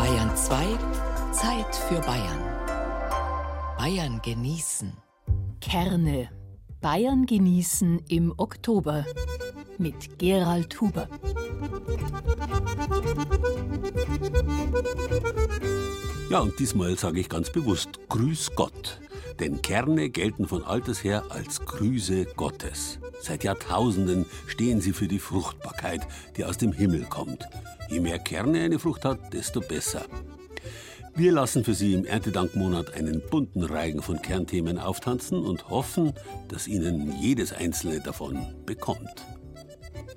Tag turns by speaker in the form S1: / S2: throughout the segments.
S1: Bayern 2, Zeit für Bayern. Bayern genießen.
S2: Kerne. Bayern genießen im Oktober mit Gerald Huber.
S3: Ja, und diesmal sage ich ganz bewusst Grüß Gott. Denn Kerne gelten von alters her als Grüße Gottes. Seit Jahrtausenden stehen sie für die Fruchtbarkeit, die aus dem Himmel kommt. Je mehr Kerne eine Frucht hat, desto besser. Wir lassen für Sie im Erntedankmonat einen bunten Reigen von Kernthemen auftanzen und hoffen, dass Ihnen jedes einzelne davon bekommt.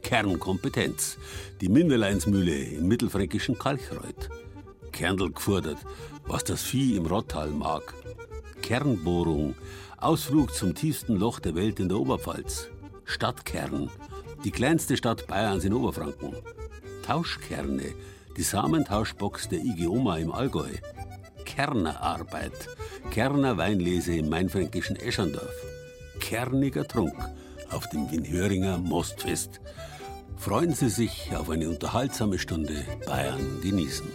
S3: Kernkompetenz, die Minderleinsmühle im mittelfränkischen Kalchreuth. Kerndl gefordert, was das Vieh im Rottal mag. Kernbohrung, Ausflug zum tiefsten Loch der Welt in der Oberpfalz. Stadtkern, die kleinste Stadt Bayerns in Oberfranken. Tauschkerne, die Samentauschbox der IG Oma im Allgäu. Kernerarbeit, Kerner Weinlese im mainfränkischen Eschandorf. Kerniger Trunk auf dem Winhöringer Mostfest. Freuen Sie sich auf eine unterhaltsame Stunde Bayern genießen.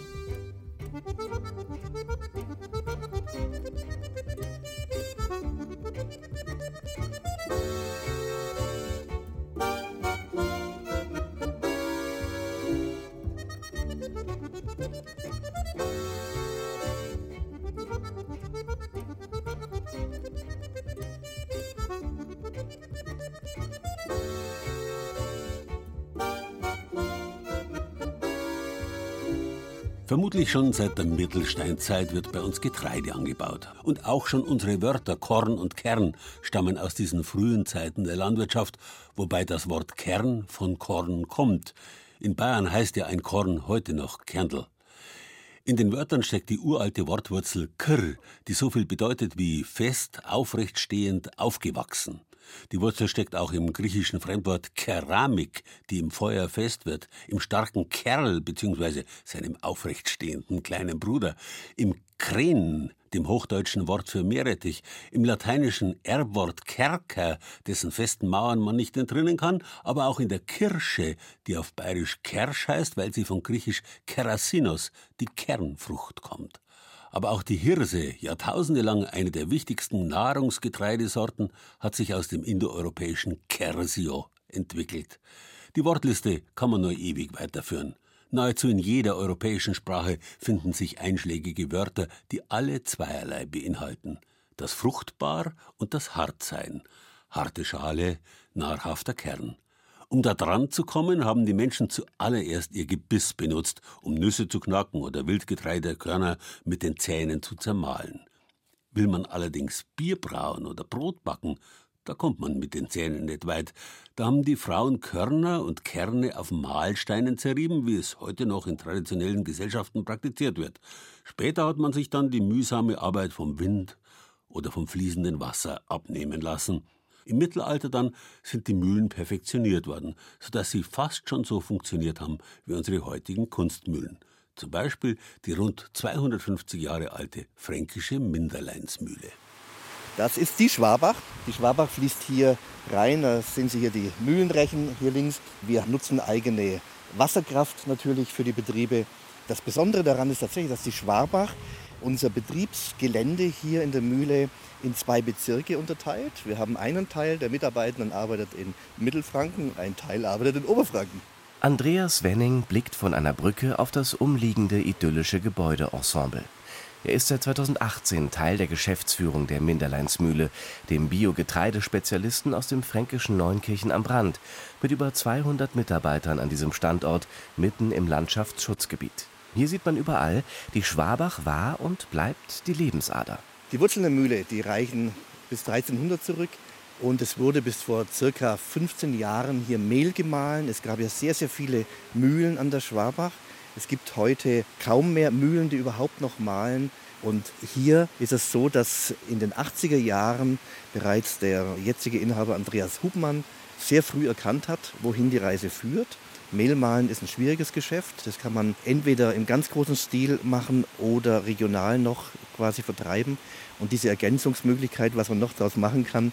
S3: Vermutlich schon seit der Mittelsteinzeit wird bei uns Getreide angebaut. Und auch schon unsere Wörter Korn und Kern stammen aus diesen frühen Zeiten der Landwirtschaft, wobei das Wort Kern von Korn kommt. In Bayern heißt ja ein Korn heute noch Kerndl. In den Wörtern steckt die uralte Wortwurzel kr, die so viel bedeutet wie fest, aufrecht stehend, aufgewachsen. Die Wurzel steckt auch im griechischen Fremdwort Keramik, die im Feuer fest wird, im starken Kerl bzw. seinem aufrechtstehenden kleinen Bruder, im Kren, dem hochdeutschen Wort für Meerrettich, im lateinischen Erbwort Kerker, dessen festen Mauern man nicht entrinnen kann, aber auch in der Kirsche, die auf bayerisch Kersch heißt, weil sie von griechisch Kerasinos, die Kernfrucht, kommt. Aber auch die Hirse, jahrtausendelang eine der wichtigsten Nahrungsgetreidesorten, hat sich aus dem indoeuropäischen Kersio entwickelt. Die Wortliste kann man nur ewig weiterführen. Nahezu in jeder europäischen Sprache finden sich einschlägige Wörter, die alle zweierlei beinhalten. Das Fruchtbar und das Hartsein. Harte Schale, nahrhafter Kern. Um da dran zu kommen, haben die Menschen zuallererst ihr Gebiss benutzt, um Nüsse zu knacken oder Wildgetreidekörner mit den Zähnen zu zermahlen. Will man allerdings Bier brauen oder Brot backen, da kommt man mit den Zähnen nicht weit. Da haben die Frauen Körner und Kerne auf Mahlsteinen zerrieben, wie es heute noch in traditionellen Gesellschaften praktiziert wird. Später hat man sich dann die mühsame Arbeit vom Wind oder vom fließenden Wasser abnehmen lassen. Im Mittelalter dann sind die Mühlen perfektioniert worden, sodass sie fast schon so funktioniert haben wie unsere heutigen Kunstmühlen. Zum Beispiel die rund 250 Jahre alte fränkische Minderleinsmühle.
S4: Das ist die Schwabach. Die Schwabach fließt hier rein. Da sehen Sie hier die Mühlenrechen hier links. Wir nutzen eigene Wasserkraft natürlich für die Betriebe. Das Besondere daran ist tatsächlich, dass die Schwabach unser Betriebsgelände hier in der Mühle in zwei Bezirke unterteilt. Wir haben einen Teil der Mitarbeitenden arbeitet in Mittelfranken, ein Teil arbeitet in Oberfranken.
S5: Andreas Wenning blickt von einer Brücke auf das umliegende idyllische Gebäudeensemble. Er ist seit 2018 Teil der Geschäftsführung der Minderleinsmühle, dem Biogetreidespezialisten aus dem fränkischen Neunkirchen am Brand, mit über 200 Mitarbeitern an diesem Standort mitten im Landschaftsschutzgebiet. Hier sieht man überall, die Schwabach war und bleibt die Lebensader.
S4: Die Wurzeln der Mühle, die reichen bis 1300 zurück. Und es wurde bis vor circa 15 Jahren hier Mehl gemahlen. Es gab ja sehr, sehr viele Mühlen an der Schwabach. Es gibt heute kaum mehr Mühlen, die überhaupt noch mahlen. Und hier ist es so, dass in den 80er Jahren bereits der jetzige Inhaber Andreas Hubmann sehr früh erkannt hat, wohin die Reise führt Mehlmahlen ist ein schwieriges Geschäft. Das kann man entweder im ganz großen Stil machen oder regional noch quasi vertreiben. Und diese Ergänzungsmöglichkeit, was man noch daraus machen kann,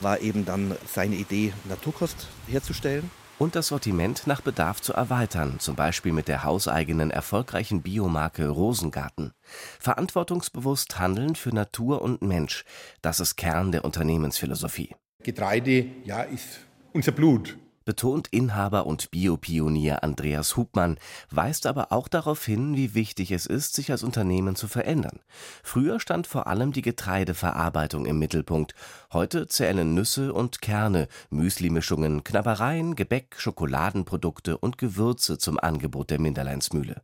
S4: war eben dann seine Idee, Naturkost herzustellen.
S5: und das Sortiment nach Bedarf zu erweitern, zum Beispiel mit der hauseigenen erfolgreichen Biomarke Rosengarten. Verantwortungsbewusst handeln für Natur und Mensch, das ist Kern der Unternehmensphilosophie.
S6: Getreide, ja, ist unser Blut
S5: betont Inhaber und Biopionier Andreas Hubmann, weist aber auch darauf hin, wie wichtig es ist, sich als Unternehmen zu verändern. Früher stand vor allem die Getreideverarbeitung im Mittelpunkt. Heute zählen Nüsse und Kerne, Müslimischungen, Knabbereien, Gebäck, Schokoladenprodukte und Gewürze zum Angebot der Minderleinsmühle.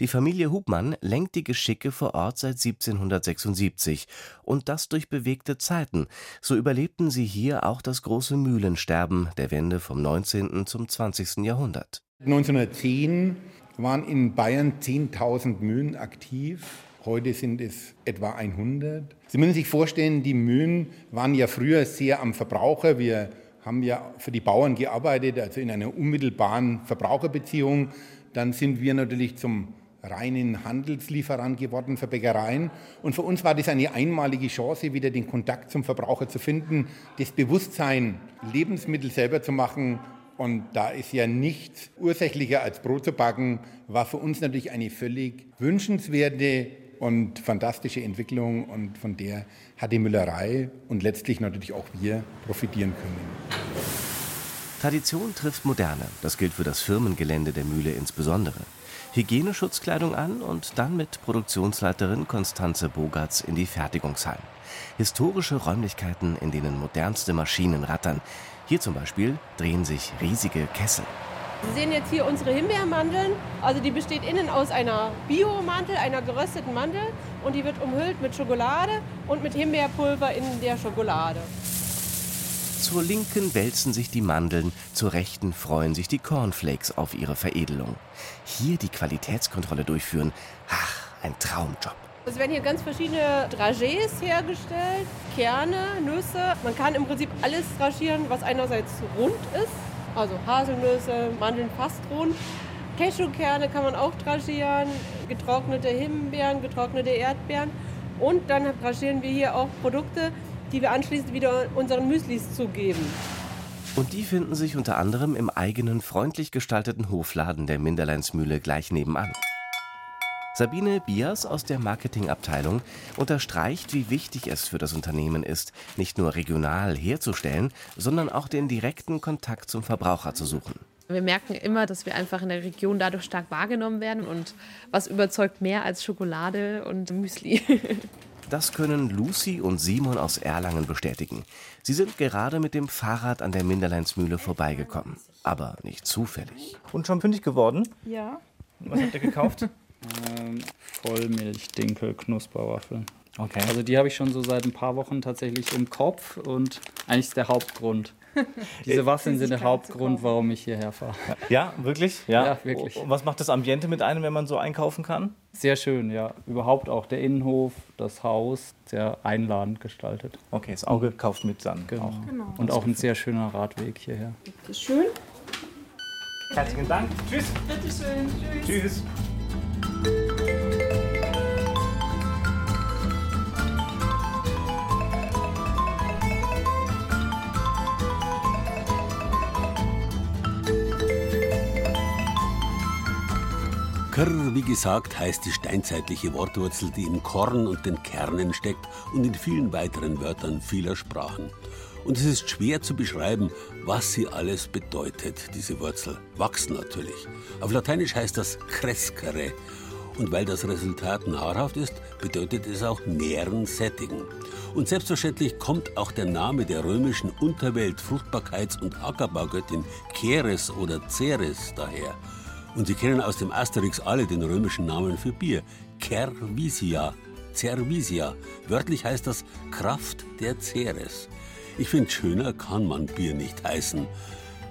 S5: Die Familie Hubmann lenkt die Geschicke vor Ort seit 1776 und das durch bewegte Zeiten. So überlebten sie hier auch das große Mühlensterben der Wende vom 19. zum 20. Jahrhundert.
S6: 1910 waren in Bayern 10.000 Mühlen aktiv. Heute sind es etwa 100. Sie müssen sich vorstellen, die Mühlen waren ja früher sehr am Verbraucher. Wir haben ja für die Bauern gearbeitet, also in einer unmittelbaren Verbraucherbeziehung. Dann sind wir natürlich zum reinen Handelslieferant geworden für Bäckereien. Und für uns war das eine einmalige Chance, wieder den Kontakt zum Verbraucher zu finden, das Bewusstsein, Lebensmittel selber zu machen. Und da ist ja nichts ursächlicher als Brot zu backen, war für uns natürlich eine völlig wünschenswerte und fantastische Entwicklung. Und von der hat die Müllerei und letztlich natürlich auch wir profitieren können.
S5: Tradition trifft Moderne. Das gilt für das Firmengelände der Mühle insbesondere. Hygieneschutzkleidung an und dann mit Produktionsleiterin Konstanze Bogatz in die Fertigungshallen. Historische Räumlichkeiten, in denen modernste Maschinen rattern. Hier zum Beispiel drehen sich riesige Kessel.
S7: Sie sehen jetzt hier unsere Himbeermandeln. Also die besteht innen aus einer Biomantel, einer gerösteten Mandel und die wird umhüllt mit Schokolade und mit Himbeerpulver in der Schokolade.
S5: Zur Linken wälzen sich die Mandeln, zur Rechten freuen sich die Cornflakes auf ihre Veredelung. Hier die Qualitätskontrolle durchführen, ach, ein Traumjob.
S7: Es werden hier ganz verschiedene Dragés hergestellt, Kerne, Nüsse. Man kann im Prinzip alles dragieren, was einerseits rund ist, also Haselnüsse, Mandeln fast rund. Cashewkerne kann man auch dragieren, getrocknete Himbeeren, getrocknete Erdbeeren. Und dann dragieren wir hier auch Produkte, die wir anschließend wieder unseren Müslis zugeben.
S5: Und die finden sich unter anderem im eigenen freundlich gestalteten Hofladen der Minderleinsmühle gleich nebenan. Sabine Bias aus der Marketingabteilung unterstreicht, wie wichtig es für das Unternehmen ist, nicht nur regional herzustellen, sondern auch den direkten Kontakt zum Verbraucher zu suchen.
S8: Wir merken immer, dass wir einfach in der Region dadurch stark wahrgenommen werden und was überzeugt mehr als Schokolade und Müsli.
S5: Das können Lucy und Simon aus Erlangen bestätigen. Sie sind gerade mit dem Fahrrad an der Minderleinsmühle vorbeigekommen. Aber nicht zufällig.
S9: Und schon fündig geworden?
S10: Ja.
S9: Was habt ihr gekauft?
S10: ähm, Vollmilch, Dinkel, Knusperwaffeln.
S9: Okay.
S10: Also die habe ich schon so seit ein paar Wochen tatsächlich im Kopf und eigentlich ist der Hauptgrund. Diese Waffeln sind der Hauptgrund, warum ich hierher fahre.
S9: Ja, wirklich? Ja,
S10: ja wirklich.
S9: Und was macht das Ambiente mit einem, wenn man so einkaufen kann?
S10: Sehr schön, ja. Überhaupt auch der Innenhof, das Haus, sehr einladend gestaltet.
S9: Okay, das Auge kauft mit dann.
S10: Genau.
S9: Auch.
S10: genau. Und auch ein sehr schöner Radweg hierher.
S7: Ist schön.
S9: Herzlichen Dank. Tschüss.
S7: Bitteschön.
S9: Tschüss. Tschüss.
S3: Krr, wie gesagt, heißt die steinzeitliche Wortwurzel, die im Korn und den Kernen steckt und in vielen weiteren Wörtern vieler Sprachen. Und es ist schwer zu beschreiben, was sie alles bedeutet, diese Wurzel. Wachsen natürlich. Auf Lateinisch heißt das crescere. Und weil das Resultat nahrhaft ist, bedeutet es auch nähren, sättigen. Und selbstverständlich kommt auch der Name der römischen Unterwelt, Fruchtbarkeits- und Ackerbaugöttin Ceres oder Ceres daher. Und Sie kennen aus dem Asterix alle den römischen Namen für Bier. Cervisia, Cervisia. Wörtlich heißt das Kraft der Ceres. Ich finde, schöner kann man Bier nicht heißen.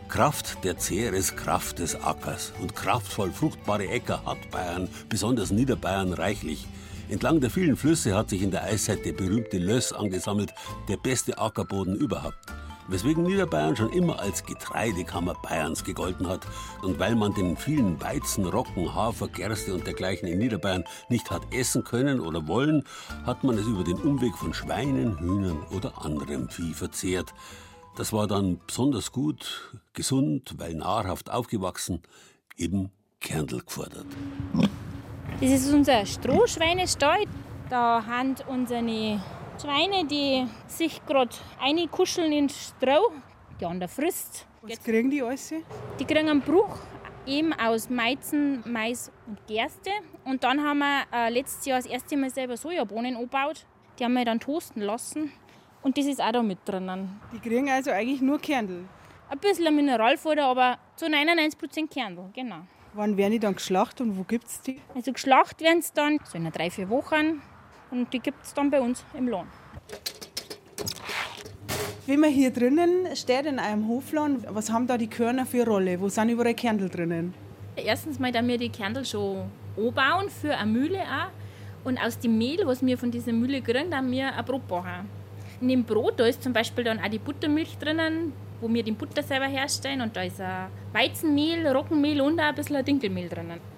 S3: Kraft der Ceres, Kraft des Ackers. Und kraftvoll fruchtbare Äcker hat Bayern, besonders Niederbayern, reichlich. Entlang der vielen Flüsse hat sich in der Eiszeit der berühmte Löss angesammelt, der beste Ackerboden überhaupt weswegen Niederbayern schon immer als Getreidekammer Bayerns gegolten hat. Und weil man den vielen Weizen, Roggen, Hafer, Gerste und dergleichen in Niederbayern nicht hat essen können oder wollen, hat man es über den Umweg von Schweinen, Hühnern oder anderem Vieh verzehrt. Das war dann besonders gut, gesund, weil nahrhaft aufgewachsen, eben Kerndl gefordert.
S11: Das ist unser Strohschweinestall. Da haben unsere Schweine, die sich gerade einkuscheln ins Stroh. Die andere frisst.
S12: Was kriegen die alles?
S11: Die kriegen einen Bruch eben aus Weizen, Mais und Gerste. Und dann haben wir äh, letztes Jahr das erste Mal selber Sojabohnen angebaut. Die haben wir dann toasten lassen. Und das ist auch da mit drinnen.
S12: Die kriegen also eigentlich nur Kernel?
S11: Ein bisschen Mineralfutter, aber zu 99% Kernel, genau.
S12: Wann werden die dann geschlachtet und wo gibt es die?
S11: Also geschlacht werden sie dann so in drei, vier Wochen. Und die gibt es dann bei uns im Lohn.
S12: Wenn man hier drinnen steht in einem Hofladen, was haben da die Körner für eine Rolle? Wo sind überall Kernel drinnen?
S11: Erstens mal, da wir die Kernel schon anbauen für eine Mühle auch. Und aus dem Mehl, was wir von dieser Mühle kriegen, dann wir ein Brot bauen. In dem Brot, da ist zum Beispiel dann auch die Buttermilch drinnen, wo wir den Butter selber herstellen. Und da ist ein Weizenmehl, Roggenmehl und auch ein bisschen Dinkelmehl drinnen.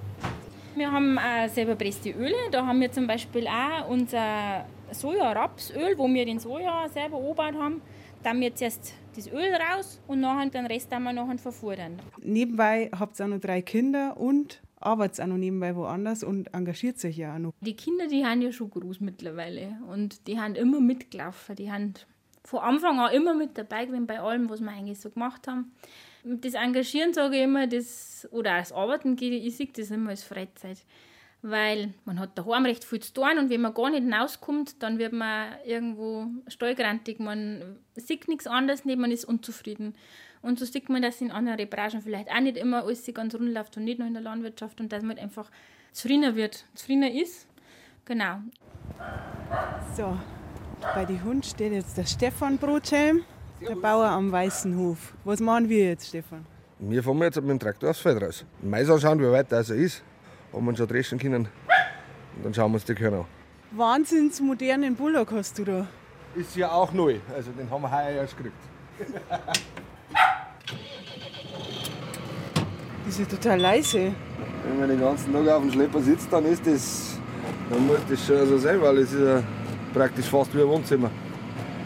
S11: Wir haben auch selber presste Öle. Da haben wir zum Beispiel auch unser Soja-Rapsöl, wo wir den Soja selber angebaut haben. Da haben wir zuerst das Öl raus und nachher den Rest haben wir nachher verfuhren.
S12: Nebenbei habt ihr auch noch drei Kinder und arbeitet auch noch nebenbei woanders und engagiert sich ja auch noch.
S11: Die Kinder, die haben ja schon groß mittlerweile und die haben immer mitgelaufen. Die haben von Anfang an immer mit dabei gewesen bei allem, was wir eigentlich so gemacht haben. Das Engagieren sage ich immer, das, oder das Arbeiten, ich sehe das immer als Freizeit. Weil man hat daheim recht viel zu tun und wenn man gar nicht hinauskommt, dann wird man irgendwo stallgrantig. Man sieht nichts anderes, nicht, man ist unzufrieden. Und so sieht man, dass in anderen Branchen vielleicht auch nicht immer alles ganz rund läuft und nicht nur in der Landwirtschaft und dass man einfach zufriedener wird, zufriedener ist. Genau.
S12: So, bei den Hund steht jetzt der Stefan Brothelm, der Bauer am Weißen Hof. Was machen wir jetzt, Stefan?
S13: Wir fahren jetzt mit dem Traktor aufs Feld raus. Mais anschauen, wie weit das er ist, ob wir ihn schon dreschen können. Und dann schauen wir uns die Körner an.
S12: Wahnsinns modernen Bullock hast du da.
S13: Ist ja auch neu, also den haben wir heuer erst gekriegt.
S12: Die ist ja total leise.
S13: Wenn man den ganzen Tag auf dem Schlepper sitzt, dann ist das, dann muss das schon so sein, weil es ist ja praktisch fast wie ein Wohnzimmer.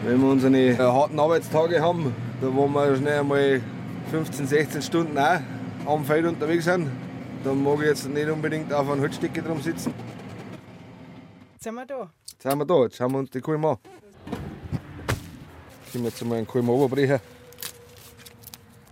S13: Wenn wir unsere äh, harten Arbeitstage haben, da wo wir schnell einmal 15, 16 Stunden auch am Feld unterwegs sind, dann mag ich jetzt nicht unbedingt auf einer Holzstecke drum sitzen.
S12: Jetzt sind wir da.
S13: Jetzt sind wir da, jetzt schauen wir uns die Kulm an. Können wir jetzt mal einen Kulm runterbrechen.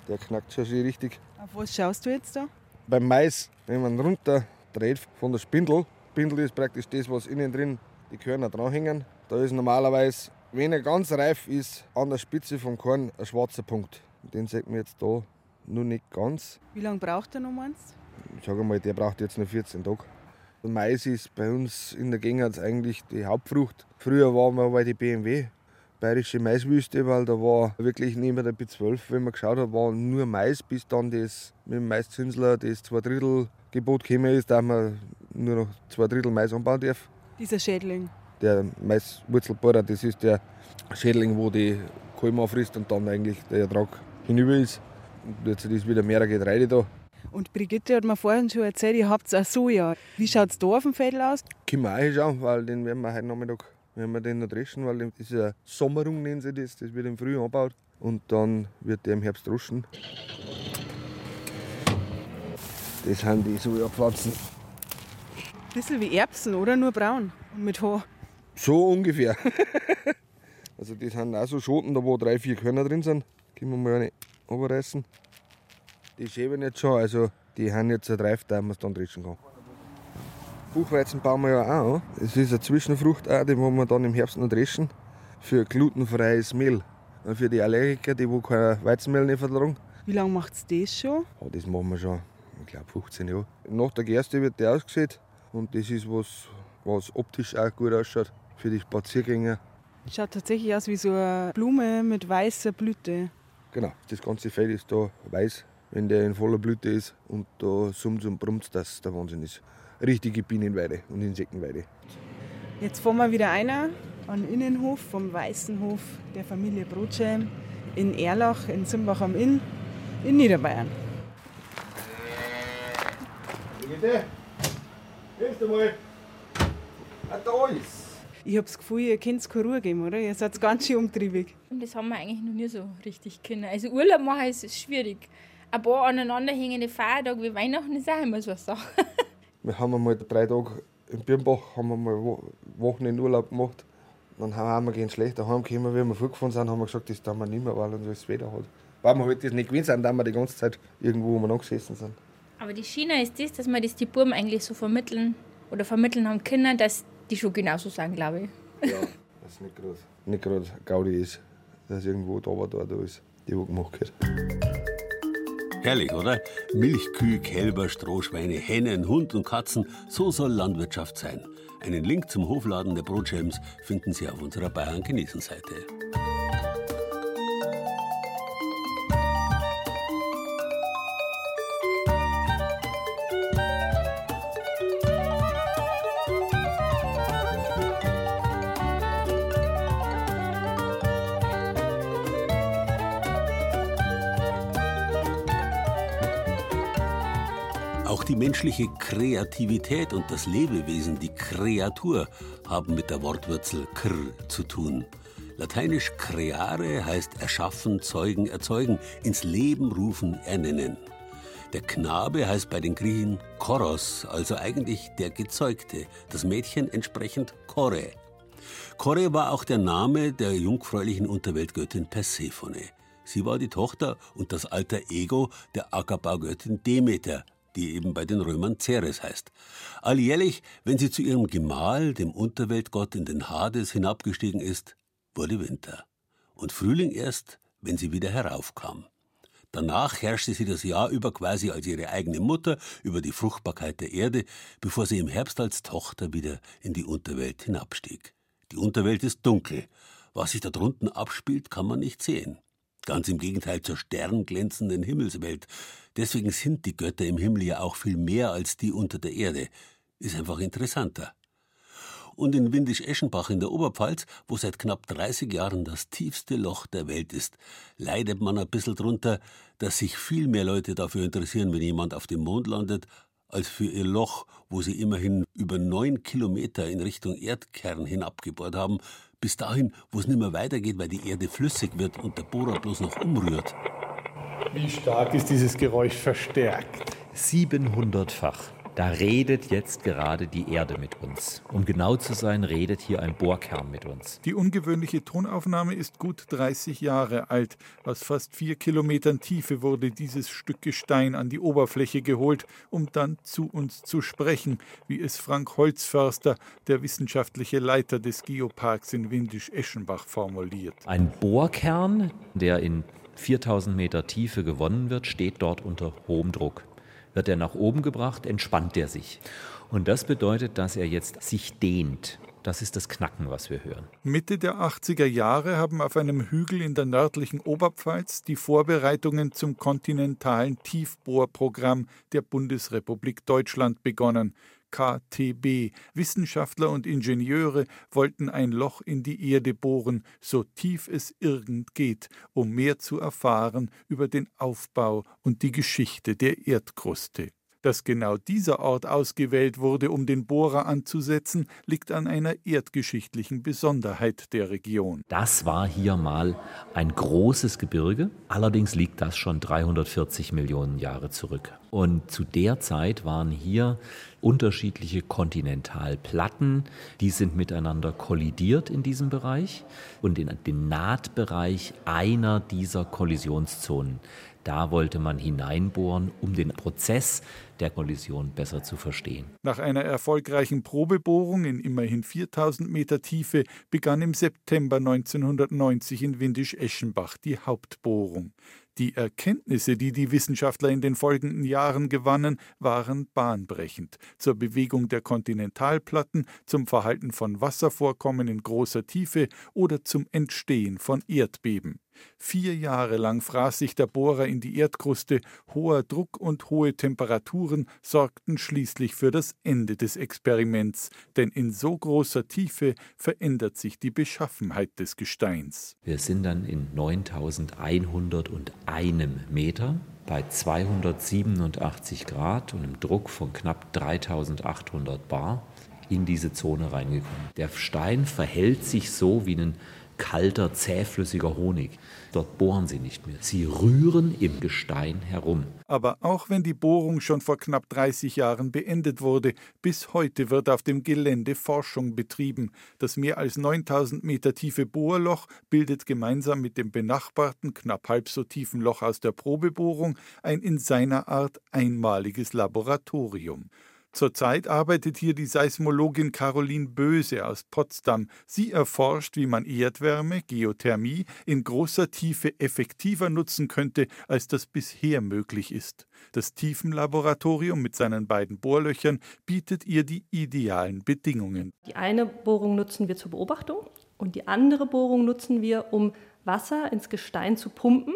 S13: Der knackt schon schön richtig.
S12: Auf was schaust du jetzt da?
S13: Beim Mais, wenn man runter dreht von der Spindel, Spindel ist praktisch das, was innen drin die Körner dranhängen. Da ist normalerweise, wenn er ganz reif ist, an der Spitze vom Korn ein schwarzer Punkt. Den sieht man jetzt da nur nicht ganz.
S12: Wie lange braucht er noch meinst?
S13: Ich sage mal, der braucht jetzt noch 14 Tage. Der Mais ist bei uns in der Gegend eigentlich die Hauptfrucht. Früher waren wir bei die BMW, Bayerische Maiswüste, weil da war wirklich neben der B12, wenn man geschaut hat, war nur Mais, bis dann das mit dem Maiszünsler das zwei Drittel Gebot gekommen ist, dass man nur noch zwei Drittel Mais anbauen darf.
S12: Dieser Schädling.
S13: Der Maiswurzelbohrer, das ist der Schädling, wo die Kolm frisst und dann eigentlich der Ertrag hinüber ist. Und jetzt ist wieder mehr Getreide da.
S12: Und Brigitte hat mir vorhin schon erzählt, ihr habt auch Soja. Wie schaut es da auf dem Feld aus?
S13: Können wir auch hinschauen, weil den werden wir heute Nachmittag wenn wir den noch dreschen, weil das ist eine Sommerung, nennen sie das. Das wird im Frühjahr angebaut und dann wird der im Herbst droschen. Das sind die Sojapflanzen.
S12: Bisschen wie Erbsen, oder? Nur braun und mit Haar.
S13: So ungefähr. also das sind auch so Schoten, da wo drei, vier Körner drin sind. Können wir mal eine runterreißen. Die schäben jetzt schon, also die haben jetzt reif, dass man es dann dreschen kann. Buchweizen bauen wir ja auch an. Es ist eine Zwischenfrucht, auch, die wollen wir dann im Herbst noch dreschen. Für glutenfreies Mehl. Und für die Allergiker, die wo kein Weizenmehl nicht vertragen.
S12: Wie lange macht es das schon?
S13: Ja, das machen wir schon, ich glaube 15 Jahre. Nach der Gerste wird der ausgesät. Und das ist was, was optisch auch gut ausschaut für die Spaziergänger.
S12: Schaut tatsächlich aus wie so eine Blume mit weißer Blüte.
S13: Genau, das ganze Feld ist da weiß, wenn der in voller Blüte ist. Und da summt und brummt, dass der Wahnsinn ist richtige Bienenweide und Insektenweide.
S12: Jetzt fahren wir wieder einer an den Innenhof vom Weißen Hof der Familie Brotschelm in Erlach in Zimbach am Inn in Niederbayern.
S13: Bitte, hilfst du mal? Ah, da ist.
S12: Ich habe das Gefühl, ihr könnt keine Ruhe geben, oder? Ihr seid ganz schön umtriebig.
S11: Und das haben wir eigentlich noch nie so richtig können. Also Urlaub machen ist schwierig. Ein paar aneinanderhängende Feiertage wie Weihnachten ist auch immer so eine Sache.
S13: Wir haben einmal drei Tage in Birnbach haben wir mal Wochen in Urlaub gemacht. Dann haben wir gehen schlecht daheim gekommen, wie wir vorgefahren sind, haben wir gesagt, das tun wir nicht mehr, weil uns das Wetter hat. Weil wir halt das nicht gewöhnt sind, da wir die ganze Zeit irgendwo umeinander gesessen sind.
S11: Aber die Schiene ist das, dass wir das die Buben eigentlich so vermitteln oder vermitteln haben können, dass die schon genauso sagen, glaube ich.
S13: Ja, dass nicht gerade nicht gerade Gaudi ist, dass irgendwo da war, da, da ist, die wo gemacht wird.
S3: Herrlich, oder? Milchkühe, Kälber, Strohschweine, Hennen, Hund und Katzen, so soll Landwirtschaft sein. Einen Link zum Hofladen der Brotschelms finden Sie auf unserer Bayern genießen Seite. Die menschliche Kreativität und das Lebewesen, die Kreatur, haben mit der Wortwurzel kr zu tun. Lateinisch creare heißt erschaffen, zeugen, erzeugen, ins Leben rufen, ernennen. Der Knabe heißt bei den Griechen Koros, also eigentlich der Gezeugte, das Mädchen entsprechend Kore. Kore war auch der Name der jungfräulichen Unterweltgöttin Persephone. Sie war die Tochter und das alter Ego der Ackerbaugöttin Demeter, die eben bei den Römern Ceres heißt. Alljährlich, wenn sie zu ihrem Gemahl, dem Unterweltgott in den Hades, hinabgestiegen ist, wurde Winter. Und Frühling erst, wenn sie wieder heraufkam. Danach herrschte sie das Jahr über quasi als ihre eigene Mutter über die Fruchtbarkeit der Erde, bevor sie im Herbst als Tochter wieder in die Unterwelt hinabstieg. Die Unterwelt ist dunkel. Was sich da drunten abspielt, kann man nicht sehen. Ganz im Gegenteil zur sternglänzenden Himmelswelt. Deswegen sind die Götter im Himmel ja auch viel mehr als die unter der Erde. Ist einfach interessanter. Und in Windisch-Eschenbach in der Oberpfalz, wo seit knapp 30 Jahren das tiefste Loch der Welt ist, leidet man ein bisschen drunter, dass sich viel mehr Leute dafür interessieren, wenn jemand auf dem Mond landet, als für ihr Loch, wo sie immerhin über neun Kilometer in Richtung Erdkern hinabgebohrt haben, bis dahin, wo es nicht mehr weitergeht, weil die Erde flüssig wird und der Bohrer bloß noch umrührt.
S9: Wie stark ist dieses Geräusch verstärkt?
S14: 700-fach. Da redet jetzt gerade die Erde mit uns. Um genau zu sein, redet hier ein Bohrkern mit uns.
S15: Die ungewöhnliche Tonaufnahme ist gut 30 Jahre alt. Aus fast vier Kilometern Tiefe wurde dieses Stück Gestein an die Oberfläche geholt, um dann zu uns zu sprechen, wie es Frank Holzförster, der wissenschaftliche Leiter des Geoparks in Windisch-Eschenbach, formuliert.
S14: Ein Bohrkern, der in 4000 Meter Tiefe gewonnen wird, steht dort unter hohem Druck. Wird er nach oben gebracht, entspannt er sich. Und das bedeutet, dass er jetzt sich dehnt. Das ist das Knacken, was wir hören.
S15: Mitte der 80er Jahre haben auf einem Hügel in der nördlichen Oberpfalz die Vorbereitungen zum kontinentalen Tiefbohrprogramm der Bundesrepublik Deutschland begonnen. KTB. Wissenschaftler und Ingenieure wollten ein Loch in die Erde bohren, so tief es irgend geht, um mehr zu erfahren über den Aufbau und die Geschichte der Erdkruste. Dass genau dieser Ort ausgewählt wurde, um den Bohrer anzusetzen, liegt an einer erdgeschichtlichen Besonderheit der Region.
S14: Das war hier mal ein großes Gebirge, allerdings liegt das schon 340 Millionen Jahre zurück. Und zu der Zeit waren hier unterschiedliche Kontinentalplatten, die sind miteinander kollidiert in diesem Bereich und in den Nahtbereich einer dieser Kollisionszonen. Da wollte man hineinbohren, um den Prozess der Kollision besser zu verstehen.
S15: Nach einer erfolgreichen Probebohrung in immerhin 4000 Meter Tiefe begann im September 1990 in Windisch-Eschenbach die Hauptbohrung. Die Erkenntnisse, die die Wissenschaftler in den folgenden Jahren gewannen, waren bahnbrechend zur Bewegung der Kontinentalplatten, zum Verhalten von Wasservorkommen in großer Tiefe oder zum Entstehen von Erdbeben. Vier Jahre lang fraß sich der Bohrer in die Erdkruste, hoher Druck und hohe Temperaturen sorgten schließlich für das Ende des Experiments, denn in so großer Tiefe verändert sich die Beschaffenheit des Gesteins.
S14: Wir sind dann in 9101 Meter bei 287 Grad und einem Druck von knapp 3800 Bar. in diese Zone reingekommen. Der Stein verhält sich so wie ein kalter, zähflüssiger Honig. Dort bohren sie nicht mehr. Sie rühren im Gestein herum.
S15: Aber auch wenn die Bohrung schon vor knapp 30 Jahren beendet wurde, bis heute wird auf dem Gelände Forschung betrieben. Das mehr als 9000 Meter tiefe Bohrloch bildet gemeinsam mit dem benachbarten, knapp halb so tiefen Loch aus der Probebohrung ein in seiner Art einmaliges Laboratorium. Zurzeit arbeitet hier die Seismologin Caroline Böse aus Potsdam. Sie erforscht, wie man Erdwärme, Geothermie in großer Tiefe effektiver nutzen könnte, als das bisher möglich ist. Das Tiefenlaboratorium mit seinen beiden Bohrlöchern bietet ihr die idealen Bedingungen.
S16: Die eine Bohrung nutzen wir zur Beobachtung und die andere Bohrung nutzen wir, um Wasser ins Gestein zu pumpen.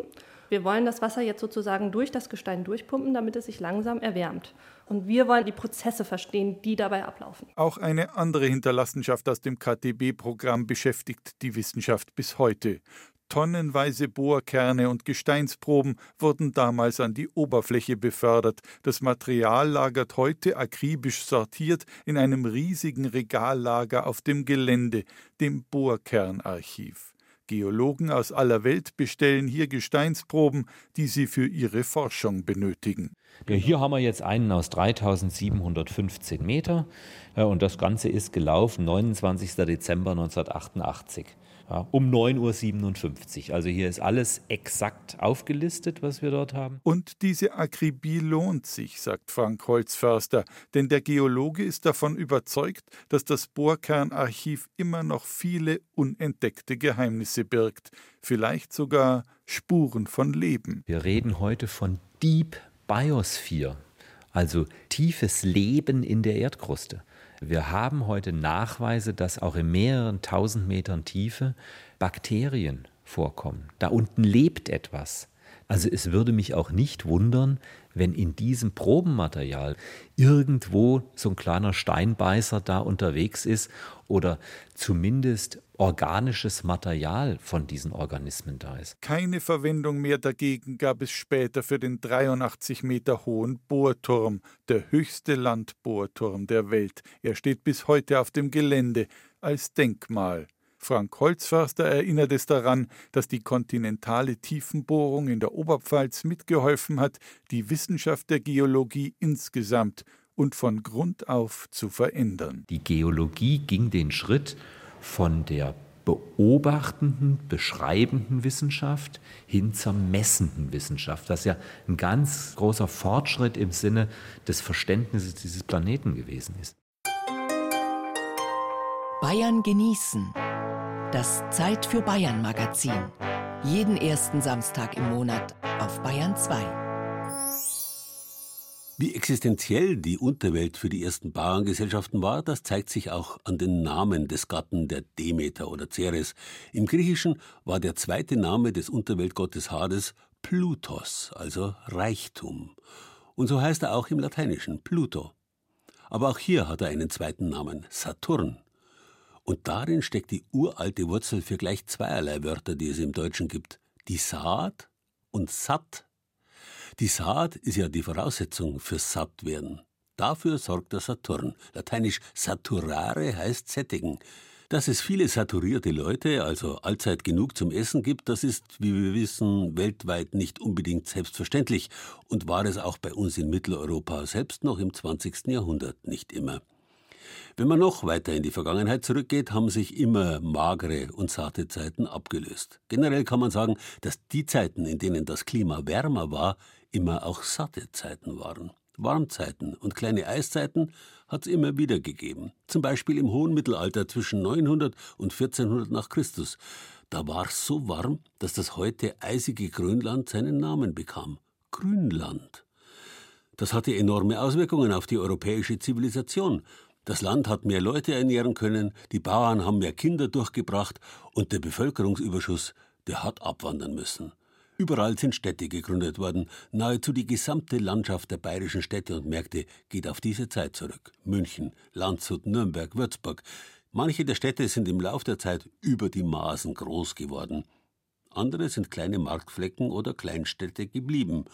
S16: Wir wollen das Wasser jetzt sozusagen durch das Gestein durchpumpen, damit es sich langsam erwärmt. Und wir wollen die Prozesse verstehen, die dabei ablaufen.
S15: Auch eine andere Hinterlassenschaft aus dem KTB-Programm beschäftigt die Wissenschaft bis heute. Tonnenweise Bohrkerne und Gesteinsproben wurden damals an die Oberfläche befördert. Das Material lagert heute akribisch sortiert in einem riesigen Regallager auf dem Gelände, dem Bohrkernarchiv. Geologen aus aller Welt bestellen hier Gesteinsproben, die sie für ihre Forschung benötigen.
S14: Ja, hier haben wir jetzt einen aus 3715 Meter und das Ganze ist gelaufen 29. Dezember 1988 ja, um 9.57 Uhr. Also hier ist alles exakt aufgelistet, was wir dort haben.
S15: Und diese Akribie lohnt sich, sagt Frank Holzförster, denn der Geologe ist davon überzeugt, dass das Bohrkernarchiv immer noch viele unentdeckte Geheimnisse birgt, vielleicht sogar Spuren von Leben.
S14: Wir reden heute von Deep Biosphere, also tiefes Leben in der Erdkruste. Wir haben heute Nachweise, dass auch in mehreren tausend Metern Tiefe Bakterien vorkommen. Da unten lebt etwas. Also es würde mich auch nicht wundern, wenn in diesem Probenmaterial irgendwo so ein kleiner Steinbeißer da unterwegs ist oder zumindest organisches Material von diesen Organismen da ist.
S15: Keine Verwendung mehr dagegen gab es später für den 83 Meter hohen Bohrturm, der höchste Landbohrturm der Welt. Er steht bis heute auf dem Gelände als Denkmal. Frank Holzförster erinnert es daran, dass die kontinentale Tiefenbohrung in der Oberpfalz mitgeholfen hat, die Wissenschaft der Geologie insgesamt und von Grund auf zu verändern.
S14: Die Geologie ging den Schritt von der beobachtenden, beschreibenden Wissenschaft hin zur messenden Wissenschaft, was ja ein ganz großer Fortschritt im Sinne des Verständnisses dieses Planeten gewesen ist.
S1: Bayern genießen. Das Zeit für Bayern Magazin. Jeden ersten Samstag im Monat auf Bayern 2.
S3: Wie existenziell die Unterwelt für die ersten Bauerngesellschaften war, das zeigt sich auch an den Namen des Gatten der Demeter oder Ceres. Im Griechischen war der zweite Name des Unterweltgottes Hades Plutos, also Reichtum. Und so heißt er auch im Lateinischen Pluto. Aber auch hier hat er einen zweiten Namen, Saturn. Und darin steckt die uralte Wurzel für gleich zweierlei Wörter, die es im Deutschen gibt. Die Saat und Sat die Saat ist ja die Voraussetzung fürs Sattwerden. Dafür sorgt der Saturn. Lateinisch saturare heißt sättigen. Dass es viele saturierte Leute, also allzeit genug zum Essen gibt, das ist, wie wir wissen, weltweit nicht unbedingt selbstverständlich und war es auch bei uns in Mitteleuropa selbst noch im 20. Jahrhundert nicht immer. Wenn man noch weiter in die Vergangenheit zurückgeht, haben sich immer magere und satte Zeiten abgelöst. Generell kann man sagen, dass die Zeiten, in denen das Klima wärmer war, immer auch satte Zeiten waren. Warmzeiten und kleine Eiszeiten hat es immer wieder gegeben. Zum Beispiel im hohen Mittelalter zwischen 900 und 1400 nach Christus. Da war es so warm, dass das heute eisige Grönland seinen Namen bekam. Grünland. Das hatte enorme Auswirkungen auf die europäische Zivilisation. Das Land hat mehr Leute ernähren können, die Bauern haben mehr Kinder durchgebracht und der Bevölkerungsüberschuss, der hat abwandern müssen. Überall sind Städte gegründet worden. Nahezu die gesamte Landschaft der bayerischen Städte und Märkte geht auf diese Zeit zurück. München, Landshut, Nürnberg, Würzburg. Manche der Städte sind im Lauf der Zeit über die Maßen groß geworden. Andere sind kleine Marktflecken oder Kleinstädte geblieben,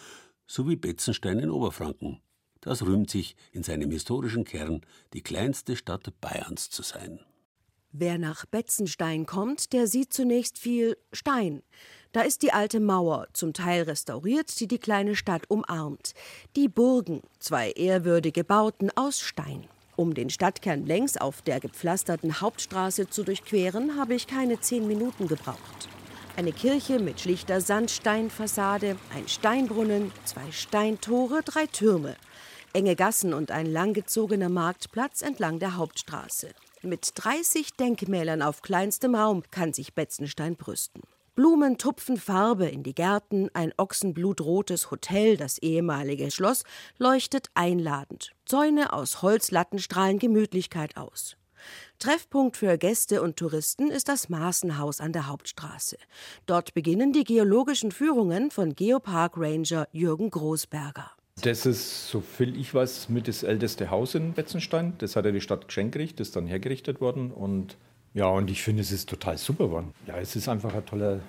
S3: so wie Betzenstein in Oberfranken. Das rühmt sich in seinem historischen Kern, die kleinste Stadt Bayerns zu sein.
S17: Wer nach Betzenstein kommt, der sieht zunächst viel Stein. Da ist die alte Mauer, zum Teil restauriert, die die kleine Stadt umarmt. Die Burgen, zwei ehrwürdige Bauten aus Stein. Um den Stadtkern längs auf der gepflasterten Hauptstraße zu durchqueren, habe ich keine zehn Minuten gebraucht. Eine Kirche mit schlichter Sandsteinfassade, ein Steinbrunnen, zwei Steintore, drei Türme. Enge Gassen und ein langgezogener Marktplatz entlang der Hauptstraße. Mit 30 Denkmälern auf kleinstem Raum kann sich Betzenstein brüsten. Blumen tupfen Farbe in die Gärten, ein ochsenblutrotes Hotel, das ehemalige Schloss, leuchtet einladend. Zäune aus Holzlatten strahlen Gemütlichkeit aus. Treffpunkt für Gäste und Touristen ist das Maßenhaus an der Hauptstraße. Dort beginnen die geologischen Führungen von Geopark Ranger Jürgen Großberger.
S18: Das ist, so viel ich weiß, mit das älteste Haus in Betzenstein. Das hat ja die Stadt geschenkt das ist dann hergerichtet worden und ja, und ich finde, es ist total super geworden. Ja, es ist einfach ein toller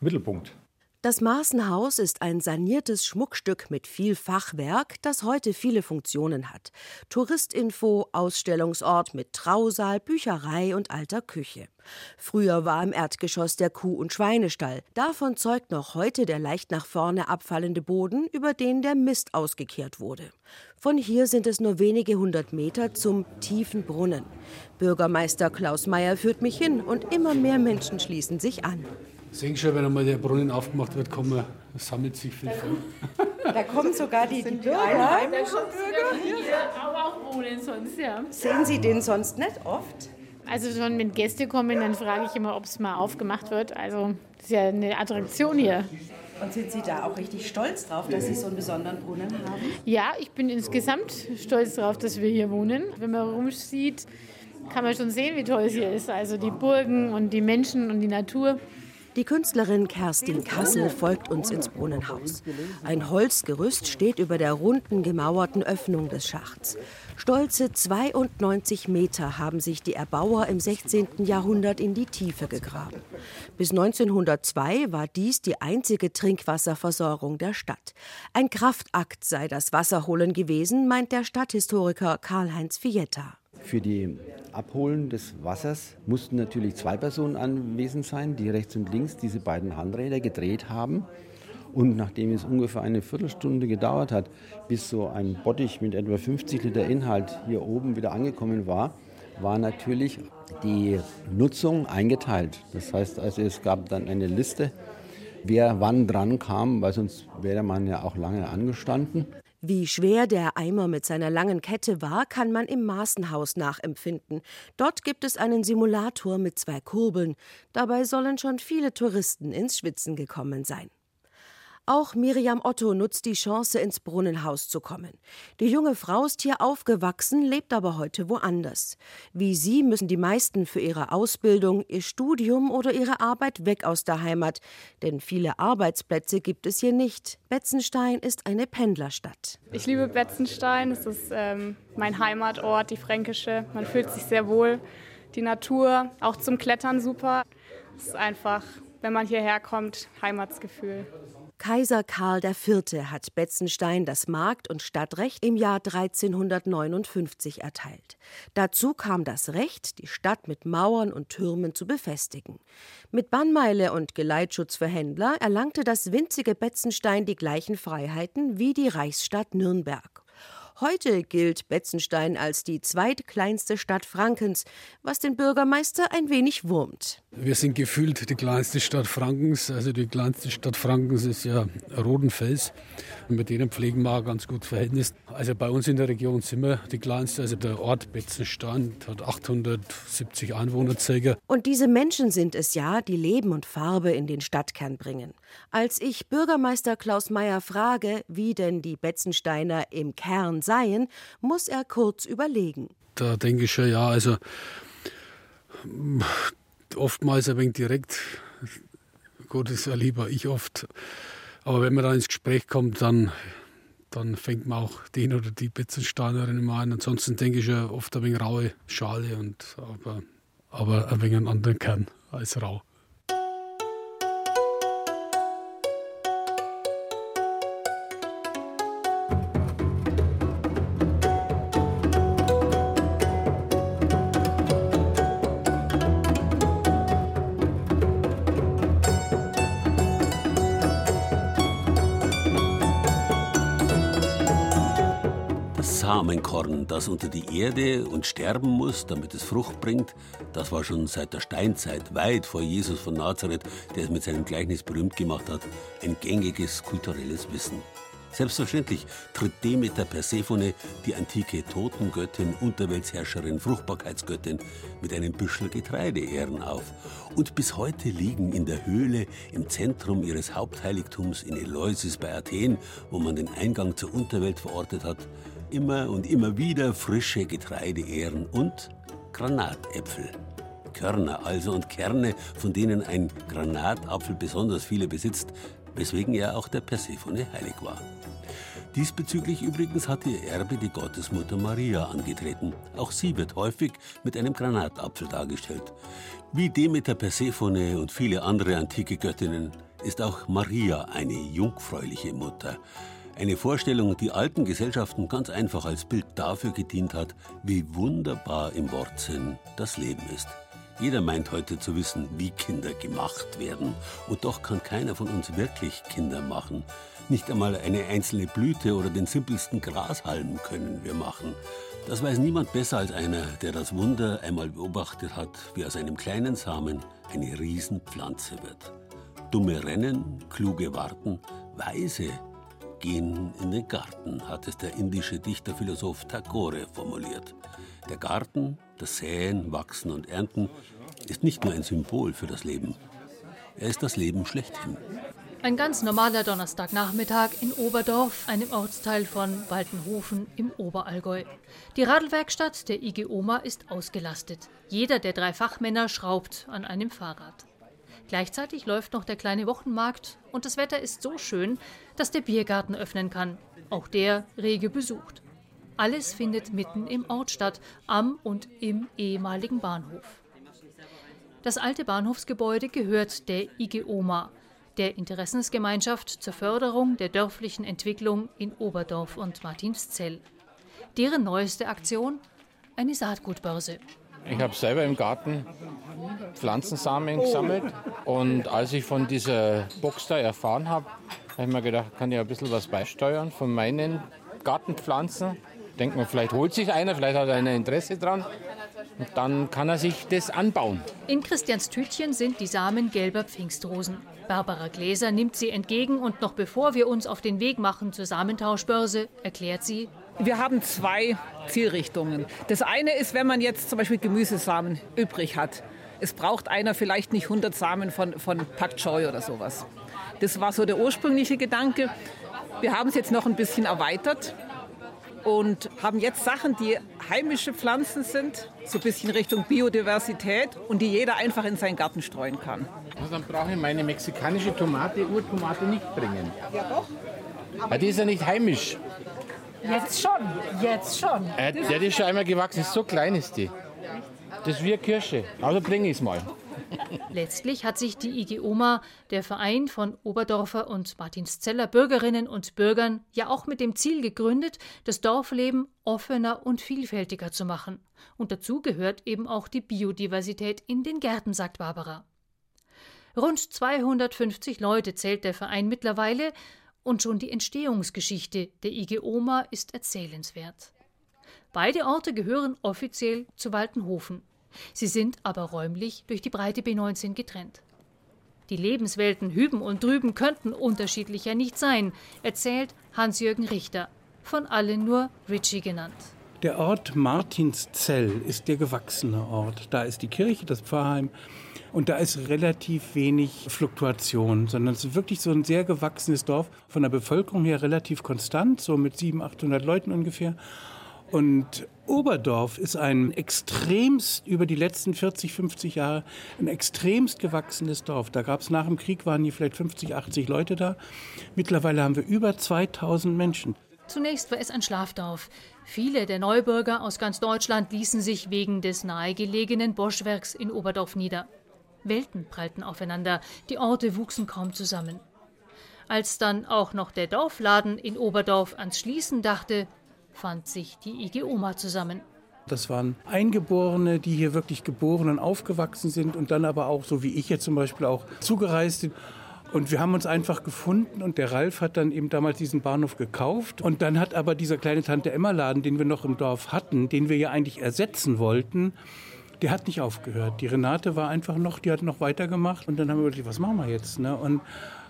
S18: Mittelpunkt.
S17: Das Maßenhaus ist ein saniertes Schmuckstück mit viel Fachwerk, das heute viele Funktionen hat. Touristinfo, Ausstellungsort mit Trausaal, Bücherei und alter Küche. Früher war im Erdgeschoss der Kuh- und Schweinestall. Davon zeugt noch heute der leicht nach vorne abfallende Boden, über den der Mist ausgekehrt wurde. Von hier sind es nur wenige hundert Meter zum tiefen Brunnen. Bürgermeister Klaus Mayer führt mich hin und immer mehr Menschen schließen sich an.
S19: Sehen schon, wenn einmal der Brunnen aufgemacht wird, kommen, sammelt sich viel voll.
S12: Da kommen sogar die, die Bürger.
S11: Bürger hier, aber auch wohnen sonst, ja.
S12: Sehen Sie den sonst nicht oft?
S8: Also schon wenn Gäste kommen, dann frage ich immer, ob es mal aufgemacht wird. Also das ist ja eine Attraktion hier.
S12: Und sind Sie da auch richtig stolz drauf, dass Sie so einen besonderen Brunnen haben?
S8: Ja, ich bin insgesamt stolz darauf, dass wir hier wohnen. Wenn man rumsieht, kann man schon sehen, wie toll es hier ist. Also die Burgen und die Menschen und die Natur.
S17: Die Künstlerin Kerstin Kassel folgt uns ins Brunnenhaus. Ein Holzgerüst steht über der runden, gemauerten Öffnung des Schachts. Stolze 92 Meter haben sich die Erbauer im 16. Jahrhundert in die Tiefe gegraben. Bis 1902 war dies die einzige Trinkwasserversorgung der Stadt. Ein Kraftakt sei das Wasserholen gewesen, meint der Stadthistoriker Karl-Heinz Fietta.
S20: Für die Abholen des Wassers mussten natürlich zwei Personen anwesend sein, die rechts und links diese beiden Handräder gedreht haben. Und nachdem es ungefähr eine Viertelstunde gedauert hat, bis so ein Bottich mit etwa 50 Liter Inhalt hier oben wieder angekommen war, war natürlich die Nutzung eingeteilt. Das heißt also, es gab dann eine Liste, wer wann dran kam, weil sonst wäre man ja auch lange angestanden.
S17: Wie schwer der Eimer mit seiner langen Kette war, kann man im Maßenhaus nachempfinden. Dort gibt es einen Simulator mit zwei Kurbeln. Dabei sollen schon viele Touristen ins Schwitzen gekommen sein. Auch Miriam Otto nutzt die Chance, ins Brunnenhaus zu kommen. Die junge Frau ist hier aufgewachsen, lebt aber heute woanders. Wie sie müssen die meisten für ihre Ausbildung, ihr Studium oder ihre Arbeit weg aus der Heimat, denn viele Arbeitsplätze gibt es hier nicht. Betzenstein ist eine Pendlerstadt.
S21: Ich liebe Betzenstein, es ist ähm, mein Heimatort, die fränkische. Man fühlt sich sehr wohl. Die Natur, auch zum Klettern super. Es ist einfach, wenn man hierher kommt, Heimatsgefühl.
S17: Kaiser Karl IV. hat Betzenstein das Markt- und Stadtrecht im Jahr 1359 erteilt. Dazu kam das Recht, die Stadt mit Mauern und Türmen zu befestigen. Mit Bannmeile und Geleitschutz für Händler erlangte das winzige Betzenstein die gleichen Freiheiten wie die Reichsstadt Nürnberg. Heute gilt Betzenstein als die zweitkleinste Stadt Frankens, was den Bürgermeister ein wenig wurmt.
S19: Wir sind gefühlt die kleinste Stadt Frankens. Also die kleinste Stadt Frankens ist ja Rodenfels. Und mit denen pflegen wir auch ganz gut Verhältnis. Also bei uns in der Region sind wir die kleinste. Also der Ort Betzenstein hat 870 Einwohner circa.
S17: Und diese Menschen sind es ja, die Leben und Farbe in den Stadtkern bringen. Als ich Bürgermeister Klaus Mayer frage, wie denn die Betzensteiner im Kern seien, muss er kurz überlegen.
S19: Da denke ich schon, ja, also oftmals ein wenig direkt. Gut, ist ja lieber ich oft. Aber wenn man dann ins Gespräch kommt, dann, dann fängt man auch den oder die Betzensteinerin mal an. Ansonsten denke ich ja oft ein wenig raue Schale, und, aber, aber ein wenig einen anderen Kern als rau.
S3: Samenkorn, das unter die Erde und sterben muss, damit es Frucht bringt, das war schon seit der Steinzeit, weit vor Jesus von Nazareth, der es mit seinem Gleichnis berühmt gemacht hat, ein gängiges kulturelles Wissen. Selbstverständlich tritt Demeter Persephone, die antike Totengöttin, Unterweltsherrscherin, Fruchtbarkeitsgöttin, mit einem Büschel Getreideehren auf. Und bis heute liegen in der Höhle im Zentrum ihres Hauptheiligtums in Eleusis bei Athen, wo man den Eingang zur Unterwelt verortet hat, immer und immer wieder frische Getreideehren und Granatäpfel. Körner also und Kerne, von denen ein Granatapfel besonders viele besitzt, weswegen er auch der Persephone heilig war. Diesbezüglich übrigens hat ihr Erbe die Gottesmutter Maria angetreten. Auch sie wird häufig mit einem Granatapfel dargestellt. Wie Demeter Persephone und viele andere antike Göttinnen ist auch Maria eine jungfräuliche Mutter. Eine Vorstellung, die alten Gesellschaften ganz einfach als Bild dafür gedient hat, wie wunderbar im Wortsinn das Leben ist. Jeder meint heute zu wissen, wie Kinder gemacht werden. Und doch kann keiner von uns wirklich Kinder machen. Nicht einmal eine einzelne Blüte oder den simpelsten Grashalm können wir machen. Das weiß niemand besser als einer, der das Wunder einmal beobachtet hat, wie aus einem kleinen Samen eine Riesenpflanze wird. Dumme rennen, kluge warten, weise gehen in den Garten, hat es der indische Dichterphilosoph Tagore formuliert. Der Garten, das Säen, Wachsen und Ernten, ist nicht nur ein Symbol für das Leben. Er ist das Leben schlechthin.
S22: Ein ganz normaler Donnerstagnachmittag in Oberdorf, einem Ortsteil von Waltenhofen im Oberallgäu. Die Radlwerkstatt der IG Oma ist ausgelastet. Jeder der drei Fachmänner schraubt an einem Fahrrad. Gleichzeitig läuft noch der kleine Wochenmarkt und das Wetter ist so schön, dass der Biergarten öffnen kann. Auch der rege besucht. Alles findet mitten im Ort statt, am und im ehemaligen Bahnhof. Das alte Bahnhofsgebäude gehört der IG Oma, der Interessensgemeinschaft zur Förderung der dörflichen Entwicklung in Oberdorf und Martinszell. Deren neueste Aktion? Eine Saatgutbörse.
S23: Ich habe selber im Garten Pflanzensamen gesammelt und als ich von dieser Box da erfahren habe, habe ich mir gedacht, kann ich ein bisschen was beisteuern von meinen Gartenpflanzen denkt man, vielleicht holt sich einer, vielleicht hat er ein Interesse dran. Und dann kann er sich das anbauen.
S22: In Christians Tütchen sind die Samen gelber Pfingstrosen. Barbara Gläser nimmt sie entgegen und noch bevor wir uns auf den Weg machen zur Samentauschbörse, erklärt sie,
S24: wir haben zwei Zielrichtungen. Das eine ist, wenn man jetzt zum Beispiel Gemüsesamen übrig hat. Es braucht einer vielleicht nicht 100 Samen von, von Pak Choi oder sowas. Das war so der ursprüngliche Gedanke. Wir haben es jetzt noch ein bisschen erweitert und haben jetzt Sachen, die heimische Pflanzen sind, so ein bisschen Richtung Biodiversität und die jeder einfach in seinen Garten streuen kann.
S23: Also dann brauche ich meine mexikanische Tomate, Urtomate nicht bringen. Ja doch. Aber die ist ja nicht heimisch.
S24: Jetzt schon, jetzt schon.
S23: Äh, der ist schon einmal gewachsen, so klein ist die. Das ist wie eine Kirsche. Also bringe ich es mal.
S22: Letztlich hat sich die IG Oma, der Verein von Oberdorfer und Martinszeller Bürgerinnen und Bürgern, ja auch mit dem Ziel gegründet, das Dorfleben offener und vielfältiger zu machen. Und dazu gehört eben auch die Biodiversität in den Gärten, sagt Barbara. Rund 250 Leute zählt der Verein mittlerweile und schon die Entstehungsgeschichte der IG Oma ist erzählenswert. Beide Orte gehören offiziell zu Waltenhofen. Sie sind aber räumlich durch die breite B19 getrennt. Die Lebenswelten hüben und drüben könnten unterschiedlicher nicht sein, erzählt Hans-Jürgen Richter, von allen nur Ritchie genannt.
S25: Der Ort Martinszell ist der gewachsene Ort. Da ist die Kirche, das Pfarrheim. Und da ist relativ wenig Fluktuation, sondern es ist wirklich so ein sehr gewachsenes Dorf. Von der Bevölkerung her relativ konstant, so mit 700, 800 Leuten ungefähr. Und Oberdorf ist ein extremst, über die letzten 40, 50 Jahre, ein extremst gewachsenes Dorf. Da gab es nach dem Krieg, waren hier vielleicht 50, 80 Leute da. Mittlerweile haben wir über 2000 Menschen.
S22: Zunächst war es ein Schlafdorf. Viele der Neubürger aus ganz Deutschland ließen sich wegen des nahegelegenen Boschwerks in Oberdorf nieder. Welten prallten aufeinander, die Orte wuchsen kaum zusammen. Als dann auch noch der Dorfladen in Oberdorf ans Schließen dachte, fand sich die IG Oma zusammen.
S25: Das waren Eingeborene, die hier wirklich geboren und aufgewachsen sind und dann aber auch, so wie ich jetzt zum Beispiel, auch zugereist sind. Und wir haben uns einfach gefunden und der Ralf hat dann eben damals diesen Bahnhof gekauft. Und dann hat aber dieser kleine Tante Emma Laden, den wir noch im Dorf hatten, den wir ja eigentlich ersetzen wollten, der hat nicht aufgehört. Die Renate war einfach noch, die hat noch weitergemacht. Und dann haben wir gedacht, was machen wir jetzt? Ne? Und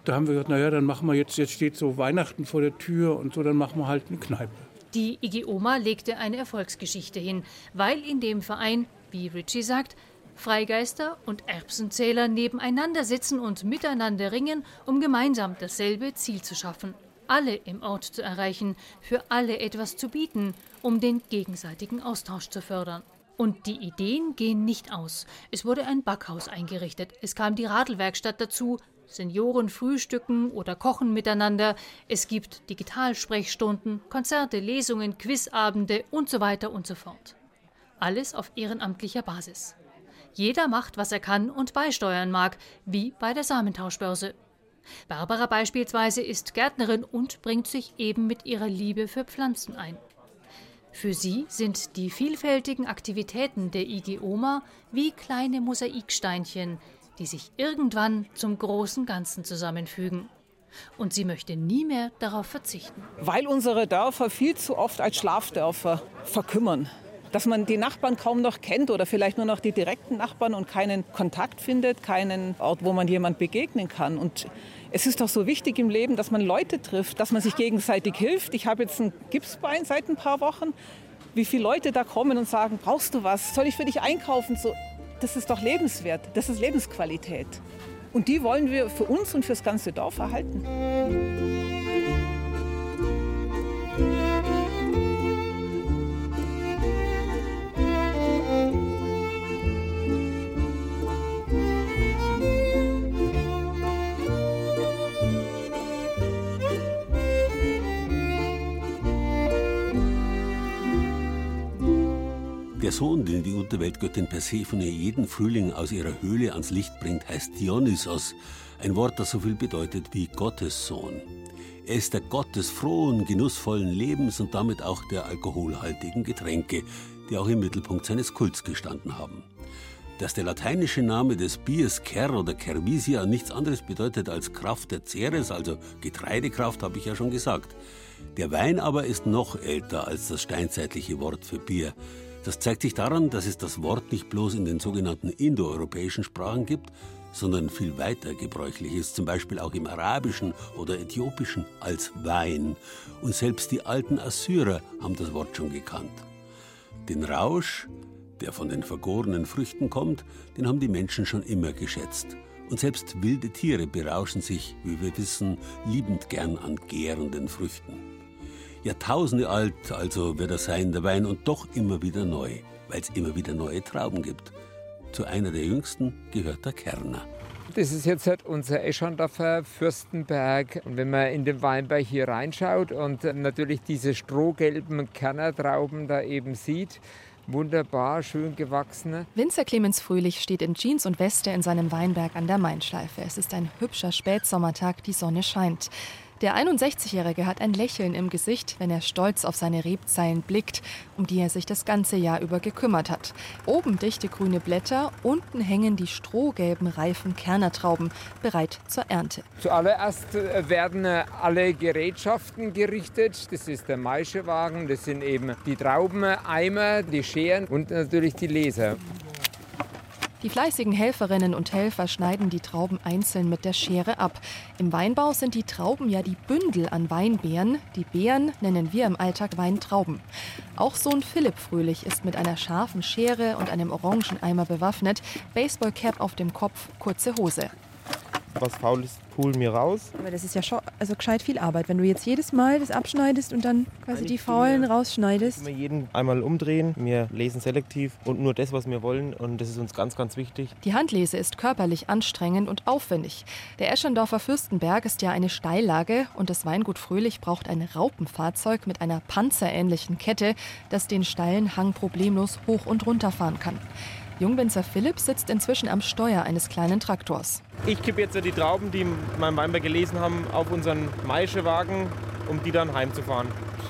S25: da haben wir gesagt, naja, dann machen wir jetzt, jetzt steht so Weihnachten vor der Tür und so, dann machen wir halt eine Kneipe.
S22: Die IG Oma legte eine Erfolgsgeschichte hin, weil in dem Verein, wie Richie sagt, Freigeister und Erbsenzähler nebeneinander sitzen und miteinander ringen, um gemeinsam dasselbe Ziel zu schaffen. Alle im Ort zu erreichen, für alle etwas zu bieten, um den gegenseitigen Austausch zu fördern. Und die Ideen gehen nicht aus. Es wurde ein Backhaus eingerichtet, es kam die Radlwerkstatt dazu, Senioren frühstücken oder kochen miteinander, es gibt Digitalsprechstunden, Konzerte, Lesungen, Quizabende und so weiter und so fort. Alles auf ehrenamtlicher Basis. Jeder macht, was er kann und beisteuern mag, wie bei der Samentauschbörse. Barbara beispielsweise ist Gärtnerin und bringt sich eben mit ihrer Liebe für Pflanzen ein. Für sie sind die vielfältigen Aktivitäten der IG Oma wie kleine Mosaiksteinchen, die sich irgendwann zum großen Ganzen zusammenfügen. Und sie möchte nie mehr darauf verzichten.
S24: Weil unsere Dörfer viel zu oft als Schlafdörfer verkümmern. Dass man die Nachbarn kaum noch kennt oder vielleicht nur noch die direkten Nachbarn und keinen Kontakt findet, keinen Ort, wo man jemand begegnen kann. Und es ist doch so wichtig im Leben, dass man Leute trifft, dass man sich gegenseitig hilft. Ich habe jetzt ein Gipsbein seit ein paar Wochen. Wie viele Leute da kommen und sagen, brauchst du was? Soll ich für dich einkaufen? So, das ist doch lebenswert, das ist Lebensqualität. Und die wollen wir für uns und fürs ganze Dorf erhalten.
S3: Der Sohn, den die Unterweltgöttin Persephone jeden Frühling aus ihrer Höhle ans Licht bringt, heißt Dionysos, ein Wort, das so viel bedeutet wie Gottes Sohn. Er ist der Gott des frohen, genussvollen Lebens und damit auch der alkoholhaltigen Getränke, die auch im Mittelpunkt seines Kults gestanden haben. Dass der lateinische Name des Biers Ker oder Cervisia nichts anderes bedeutet als Kraft der Ceres, also Getreidekraft, habe ich ja schon gesagt. Der Wein aber ist noch älter als das steinzeitliche Wort für Bier. Das zeigt sich daran, dass es das Wort nicht bloß in den sogenannten indoeuropäischen Sprachen gibt, sondern viel weiter gebräuchlich ist, zum Beispiel auch im Arabischen oder Äthiopischen als Wein. Und selbst die alten Assyrer haben das Wort schon gekannt. Den Rausch, der von den vergorenen Früchten kommt, den haben die Menschen schon immer geschätzt. Und selbst wilde Tiere berauschen sich, wie wir wissen, liebend gern an gärenden Früchten. Jahrtausende alt also wird er sein, der Wein, und doch immer wieder neu, weil es immer wieder neue Trauben gibt. Zu einer der jüngsten gehört der Kerner.
S26: Das ist jetzt halt unser Eschandorfer Fürstenberg. Und wenn man in den Weinberg hier reinschaut und natürlich diese strohgelben Kernertrauben da eben sieht, wunderbar, schön gewachsene.
S27: Winzer Clemens Fröhlich steht in Jeans und Weste in seinem Weinberg an der Mainschleife. Es ist ein hübscher Spätsommertag, die Sonne scheint. Der 61-Jährige hat ein Lächeln im Gesicht, wenn er stolz auf seine Rebzeilen blickt, um die er sich das ganze Jahr über gekümmert hat. Oben dichte grüne Blätter, unten hängen die strohgelben reifen Kernertrauben, bereit zur Ernte.
S26: Zuallererst äh, werden äh, alle Gerätschaften gerichtet. Das ist der Maischewagen, das sind eben die Traubeneimer, die Scheren und natürlich die Leser.
S27: Die fleißigen Helferinnen und Helfer schneiden die Trauben einzeln mit der Schere ab. Im Weinbau sind die Trauben ja die Bündel an Weinbeeren. Die Beeren nennen wir im Alltag Weintrauben. Auch Sohn Philipp Fröhlich ist mit einer scharfen Schere und einem Orangeneimer bewaffnet, Baseballcap auf dem Kopf, kurze Hose.
S28: Was faul ist, pulen mir raus.
S27: Aber das ist ja schon also gescheit viel Arbeit, wenn du jetzt jedes Mal das abschneidest und dann quasi die Faulen rausschneidest.
S28: Wir jeden einmal umdrehen, wir lesen selektiv und nur das, was wir wollen und das ist uns ganz, ganz wichtig.
S27: Die Handlese ist körperlich anstrengend und aufwendig. Der Eschendorfer Fürstenberg ist ja eine Steillage und das Weingut Fröhlich braucht ein Raupenfahrzeug mit einer panzerähnlichen Kette, das den steilen Hang problemlos hoch und runter fahren kann. Jungwinzer Philipp sitzt inzwischen am Steuer eines kleinen Traktors.
S28: Ich kippe jetzt die Trauben, die im Weinberg gelesen haben, auf unseren Maischewagen, um die dann heimzufahren.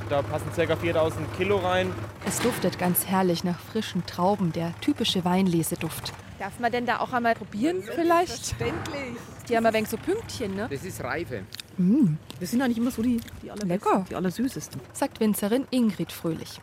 S28: Da passen ca. 4000 Kilo rein.
S27: Es duftet ganz herrlich nach frischen Trauben, der typische Weinleseduft. Darf man denn da auch einmal probieren vielleicht? Selbstverständlich. Die haben ein wenig so Pünktchen, ne?
S26: Das ist Reife.
S29: Mm, das sind eigentlich immer so die, die
S27: Lecker.
S29: die allersüßesten.
S27: Sagt Winzerin Ingrid Fröhlich.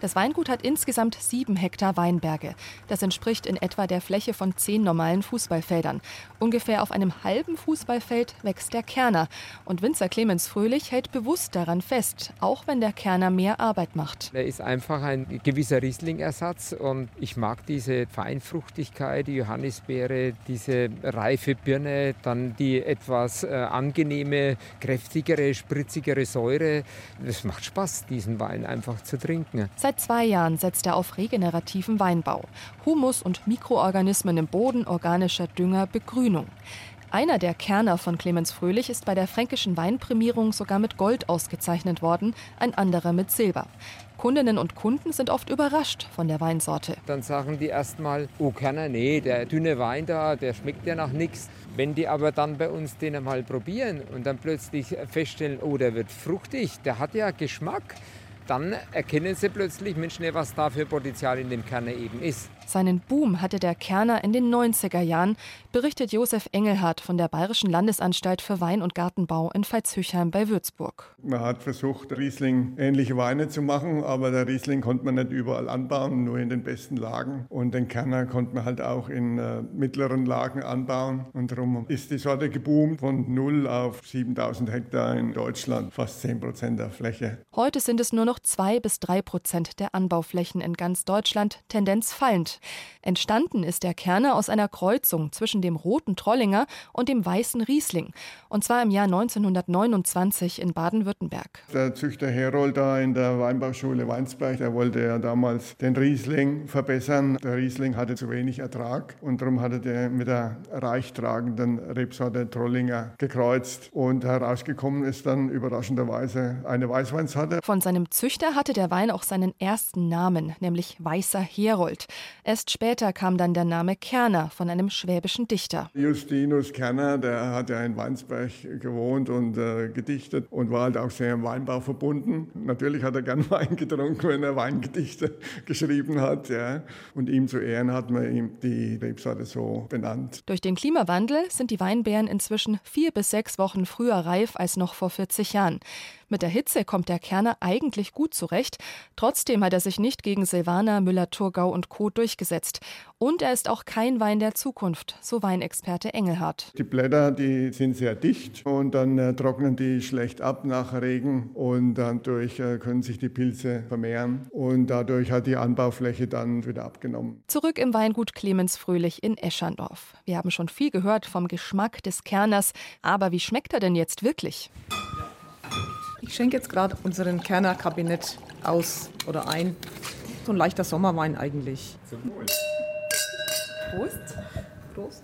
S27: Das Weingut hat insgesamt sieben Hektar Weinberge. Das entspricht in etwa der Fläche von zehn normalen Fußballfeldern. Ungefähr auf einem halben Fußballfeld wächst der Kerner. Und Winzer Clemens Fröhlich hält bewusst daran fest, auch wenn der Kerner mehr Arbeit macht.
S26: Er ist einfach ein gewisser Riesling-Ersatz und ich mag diese Feinfruchtigkeit, die Johannisbeere, diese reife Birne, dann die etwas äh, angenehme, kräftigere, spritzigere Säure. Es macht Spaß, diesen Wein einfach zu trinken.
S27: Seit zwei Jahren setzt er auf regenerativen Weinbau. Humus und Mikroorganismen im Boden, organischer Dünger, Begrünung. Einer der Kerner von Clemens Fröhlich ist bei der fränkischen Weinprämierung sogar mit Gold ausgezeichnet worden, ein anderer mit Silber. Kundinnen und Kunden sind oft überrascht von der Weinsorte.
S26: Dann sagen die erstmal, oh Kerner, nee, der dünne Wein da, der schmeckt ja nach nichts. Wenn die aber dann bei uns den mal probieren und dann plötzlich feststellen, oh, der wird fruchtig, der hat ja Geschmack, dann erkennen sie plötzlich, Mensch, ne, was da für Potenzial in dem Kerner eben ist.
S27: Seinen Boom hatte der Kerner in den 90er Jahren, berichtet Josef Engelhardt von der Bayerischen Landesanstalt für Wein- und Gartenbau in Veitshöchheim bei Würzburg.
S30: Man hat versucht, Riesling ähnliche Weine zu machen, aber der Riesling konnte man nicht überall anbauen, nur in den besten Lagen. Und den Kerner konnte man halt auch in äh, mittleren Lagen anbauen. Und darum ist die Sorte geboomt von 0 auf 7000 Hektar in Deutschland, fast 10 Prozent der Fläche.
S27: Heute sind es nur noch 2 bis 3 Prozent der Anbauflächen in ganz Deutschland, Tendenz fallend. Entstanden ist der Kerner aus einer Kreuzung zwischen dem roten Trollinger und dem weißen Riesling, und zwar im Jahr 1929 in Baden-Württemberg.
S30: Der Züchter Herold da in der Weinbauschule Weinsberg, der wollte ja damals den Riesling verbessern. Der Riesling hatte zu wenig Ertrag und darum hatte der mit der reichtragenden Rebsorte Trollinger gekreuzt und herausgekommen ist dann überraschenderweise eine Weißweinsorte.
S27: Von seinem Züchter hatte der Wein auch seinen ersten Namen, nämlich Weißer Herold. Erst später kam dann der Name Kerner von einem schwäbischen Dichter.
S30: Justinus Kerner, der hat ja in Weinsberg gewohnt und äh, gedichtet und war halt auch sehr im Weinbau verbunden. Natürlich hat er gern Wein getrunken, wenn er Weingedichte geschrieben hat. Ja. Und ihm zu Ehren hat man ihm die Rebsorte so benannt.
S27: Durch den Klimawandel sind die Weinbeeren inzwischen vier bis sechs Wochen früher reif als noch vor 40 Jahren. Mit der Hitze kommt der Kerner eigentlich gut zurecht. Trotzdem hat er sich nicht gegen Silvaner, Müller-Thurgau und Co. durchgesetzt. Und er ist auch kein Wein der Zukunft, so Weinexperte Engelhardt.
S30: Die Blätter, die sind sehr dicht und dann äh, trocknen die schlecht ab nach Regen und dadurch äh, können sich die Pilze vermehren und dadurch hat die Anbaufläche dann wieder abgenommen.
S27: Zurück im Weingut Clemens Fröhlich in Eschandorf. Wir haben schon viel gehört vom Geschmack des Kerners, aber wie schmeckt er denn jetzt wirklich?
S29: Ich schenke jetzt gerade unseren Kerner Kabinett aus oder ein. So ein leichter Sommerwein eigentlich. Prost. Prost.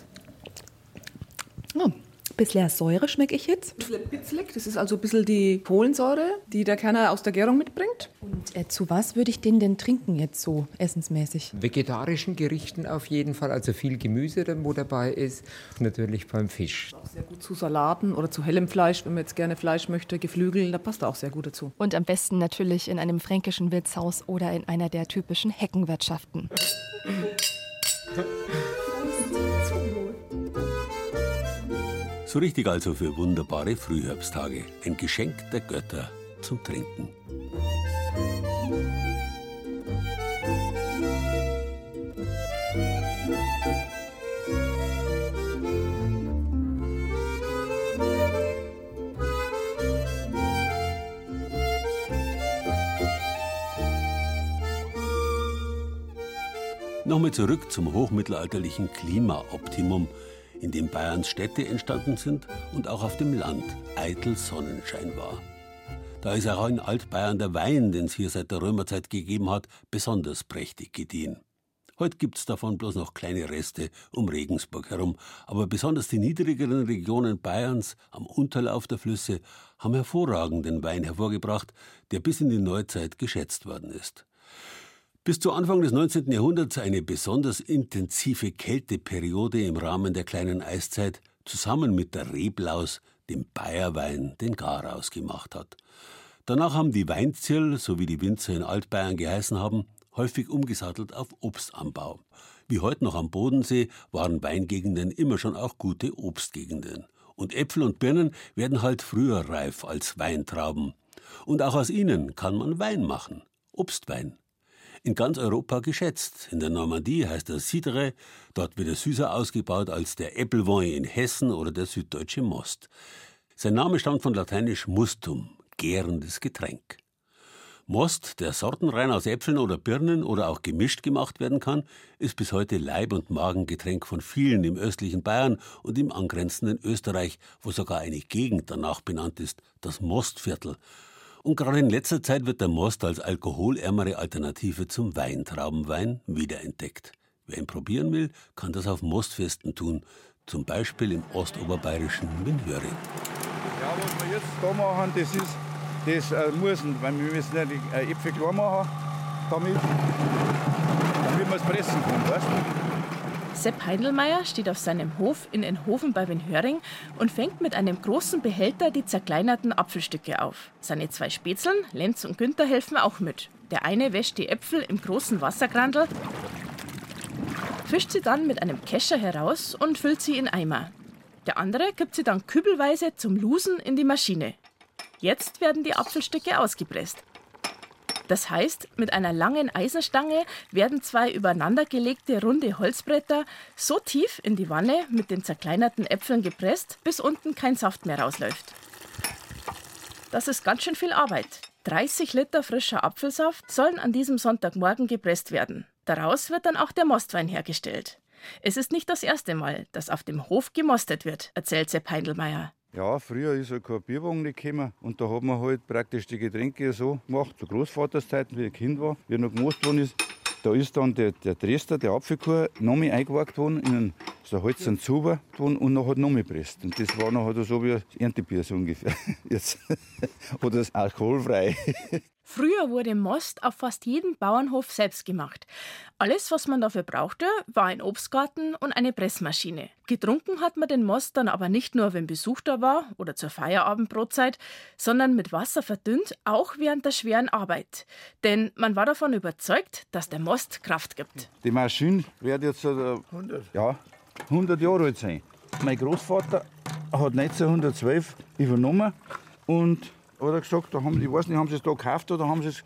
S29: Oh, bisschen Säure schmecke ich jetzt. Ein bisschen bitzlig. Das ist also ein bisschen die Kohlensäure, die der Kerner aus der Gärung mitbringt. Und äh, zu was würde ich den denn trinken jetzt so essensmäßig?
S26: Vegetarischen Gerichten auf jeden Fall, also viel Gemüse, wo dabei ist. Natürlich beim Fisch.
S29: Auch sehr gut zu Salaten oder zu hellem Fleisch, wenn man jetzt gerne Fleisch möchte. Geflügel, da passt er auch sehr gut dazu.
S27: Und am besten natürlich in einem fränkischen Wirtshaus oder in einer der typischen Heckenwirtschaften.
S3: So richtig also für wunderbare Frühherbsttage. Ein Geschenk der Götter zum Trinken. Nochmal zurück zum hochmittelalterlichen Klimaoptimum, in dem Bayerns Städte entstanden sind und auch auf dem Land eitel Sonnenschein war. Da ist auch in Altbayern der Wein, den es hier seit der Römerzeit gegeben hat, besonders prächtig gediehen. Heute gibt's davon bloß noch kleine Reste um Regensburg herum, aber besonders die niedrigeren Regionen Bayerns am Unterlauf der Flüsse haben hervorragenden Wein hervorgebracht, der bis in die Neuzeit geschätzt worden ist. Bis zu Anfang des 19. Jahrhunderts eine besonders intensive Kälteperiode im Rahmen der kleinen Eiszeit zusammen mit der Reblaus, dem Bayerwein, den Garaus gemacht hat. Danach haben die Weinzirl, so wie die Winzer in Altbayern geheißen haben, häufig umgesattelt auf Obstanbau. Wie heute noch am Bodensee waren Weingegenden immer schon auch gute Obstgegenden. Und Äpfel und Birnen werden halt früher reif als Weintrauben. Und auch aus ihnen kann man Wein machen. Obstwein. In ganz Europa geschätzt. In der Normandie heißt er Cidre, dort wird er süßer ausgebaut als der Äppelwein in Hessen oder der süddeutsche Most. Sein Name stammt von lateinisch mustum, gärendes Getränk. Most, der sortenrein aus Äpfeln oder Birnen oder auch gemischt gemacht werden kann, ist bis heute Leib- und Magengetränk von vielen im östlichen Bayern und im angrenzenden Österreich, wo sogar eine Gegend danach benannt ist, das Mostviertel. Und gerade in letzter Zeit wird der Most als alkoholärmere Alternative zum Weintraubenwein wiederentdeckt. Wer ihn probieren will, kann das auf Mostfesten tun, zum Beispiel im ostoberbayerischen Minhöring.
S31: Ja, was wir jetzt da machen, das ist das äh, müssen, weil wir müssen ja die äh, Äpfel klar machen, damit, damit wir es pressen können, weißt
S32: Sepp Heindelmeier steht auf seinem Hof in Enhofen bei Winhöring und fängt mit einem großen Behälter die zerkleinerten Apfelstücke auf. Seine zwei Spätzeln, Lenz und Günther, helfen auch mit. Der eine wäscht die Äpfel im großen Wassergrandel, fischt sie dann mit einem Kescher heraus und füllt sie in Eimer. Der andere gibt sie dann kübelweise zum Lusen in die Maschine. Jetzt werden die Apfelstücke ausgepresst. Das heißt, mit einer langen Eisenstange werden zwei übereinandergelegte runde Holzbretter so tief in die Wanne mit den zerkleinerten Äpfeln gepresst, bis unten kein Saft mehr rausläuft. Das ist ganz schön viel Arbeit. 30 Liter frischer Apfelsaft sollen an diesem Sonntagmorgen gepresst werden. Daraus wird dann auch der Mostwein hergestellt. Es ist nicht das erste Mal, dass auf dem Hof gemostet wird, erzählt Sepp Heindelmeier.
S31: Ja, früher ist ja kein Bierwagen nicht gekommen und da hat man halt praktisch die Getränke so gemacht, zu Großvaterszeiten, wie ich Kind war, wie er noch gemost worden ist. Da ist dann der, der Dresder, der Apfelkuchen, noch mehr eingewagt worden, in einen, so Holz einen Zuber worden und noch hat noch mehr gepresst. Und das war noch halt so wie ein Erntebier so ungefähr. Jetzt. Oder das alkoholfrei.
S32: Früher wurde Most auf fast jedem Bauernhof selbst gemacht. Alles, was man dafür brauchte, war ein Obstgarten und eine Pressmaschine. Getrunken hat man den Most dann aber nicht nur, wenn Besuch da war oder zur Feierabendbrotzeit, sondern mit Wasser verdünnt, auch während der schweren Arbeit. Denn man war davon überzeugt, dass der Most Kraft gibt.
S31: Die Maschine wird jetzt äh, 100. Ja, 100 Jahre alt sein. Mein Großvater hat 1912 übernommen und oder gesagt, da haben, ich weiß nicht, haben sie es da gekauft oder haben sie es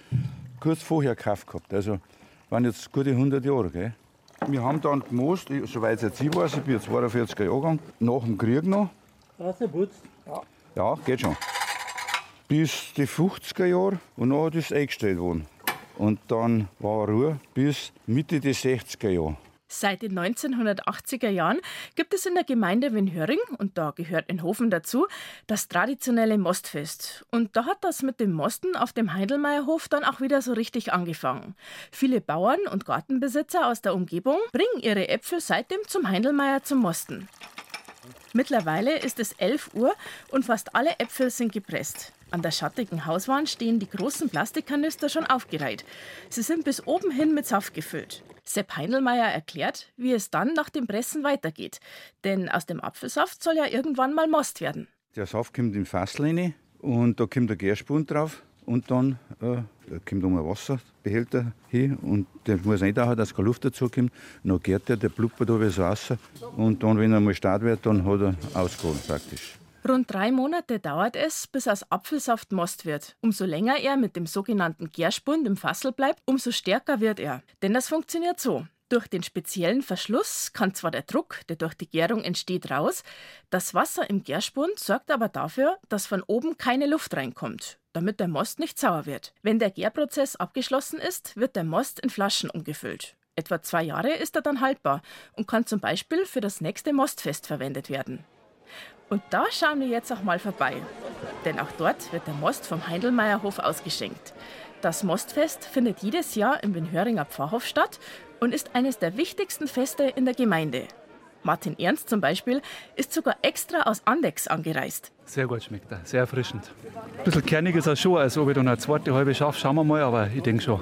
S31: kurz vorher gekauft gehabt. Also waren jetzt gute 100 Jahre. Gell? Wir haben dann gemost, soweit jetzt ich weiß, ich bin jetzt 42er Jahrgang, nach dem Krieg noch.
S33: Rausgeputzt? Ja.
S31: Ja, geht schon. Bis die 50er Jahre und dann ist es eingestellt worden. Und dann war Ruhe bis Mitte der 60er Jahre.
S32: Seit den 1980er Jahren gibt es in der Gemeinde Winhöring, und da gehört Enhofen dazu, das traditionelle Mostfest. Und da hat das mit dem Mosten auf dem Heidelmeierhof dann auch wieder so richtig angefangen. Viele Bauern und Gartenbesitzer aus der Umgebung bringen ihre Äpfel seitdem zum Heidelmeier zum Mosten. Mittlerweile ist es 11 Uhr und fast alle Äpfel sind gepresst. An der schattigen Hauswand stehen die großen Plastikkanister schon aufgereiht. Sie sind bis oben hin mit Saft gefüllt. Sepp Heindelmeier erklärt, wie es dann nach dem Pressen weitergeht. Denn aus dem Apfelsaft soll ja irgendwann mal Most werden.
S31: Der Saft kommt in Fassel rein und da kommt der Gärspund drauf. Und dann äh, kommt um ein Wasserbehälter hin und der muss eintauchen, dass keine Luft dazu kommt. Dann gärt der, der blubbert da so raus. Und dann, wenn er mal stark wird, dann hat er ausgeholt praktisch.
S32: Rund drei Monate dauert es, bis aus Apfelsaft Most wird. Umso länger er mit dem sogenannten Gärspund im Fassel bleibt, umso stärker wird er. Denn das funktioniert so. Durch den speziellen Verschluss kann zwar der Druck, der durch die Gärung entsteht, raus, das Wasser im Gärspund sorgt aber dafür, dass von oben keine Luft reinkommt, damit der Most nicht sauer wird. Wenn der Gärprozess abgeschlossen ist, wird der Most in Flaschen umgefüllt. Etwa zwei Jahre ist er dann haltbar und kann zum Beispiel für das nächste Mostfest verwendet werden. Und da schauen wir jetzt auch mal vorbei. Denn auch dort wird der Most vom Heindelmeierhof ausgeschenkt. Das Mostfest findet jedes Jahr im Winhöringer Pfarrhof statt und ist eines der wichtigsten Feste in der Gemeinde. Martin Ernst zum Beispiel ist sogar extra aus Andex angereist.
S34: Sehr gut schmeckt er, sehr erfrischend. Ein bisschen kernig ist er schon, also ob ich dann eine zweite halbe schaffe, schauen wir mal, aber ich denke schon.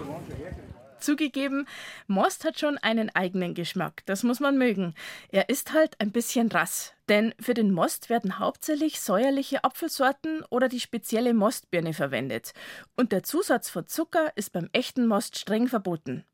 S32: Zugegeben, Most hat schon einen eigenen Geschmack, das muss man mögen. Er ist halt ein bisschen rass. Denn für den Most werden hauptsächlich säuerliche Apfelsorten oder die spezielle Mostbirne verwendet. Und der Zusatz von Zucker ist beim echten Most streng verboten.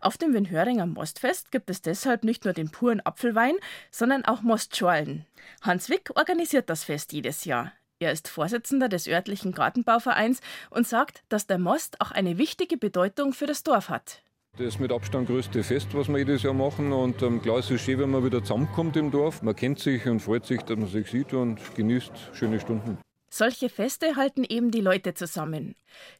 S32: Auf dem Winhöringer Mostfest gibt es deshalb nicht nur den puren Apfelwein, sondern auch Mostschorlen. Hans Wick organisiert das Fest jedes Jahr. Er ist Vorsitzender des örtlichen Gartenbauvereins und sagt, dass der Most auch eine wichtige Bedeutung für das Dorf hat.
S35: Das mit Abstand größte Fest, was wir jedes Jahr machen. Und ähm, klar, es ist schön, wenn man wieder zusammenkommt im Dorf. Man kennt sich und freut sich, dass man sich sieht und genießt schöne Stunden.
S32: Solche Feste halten eben die Leute zusammen.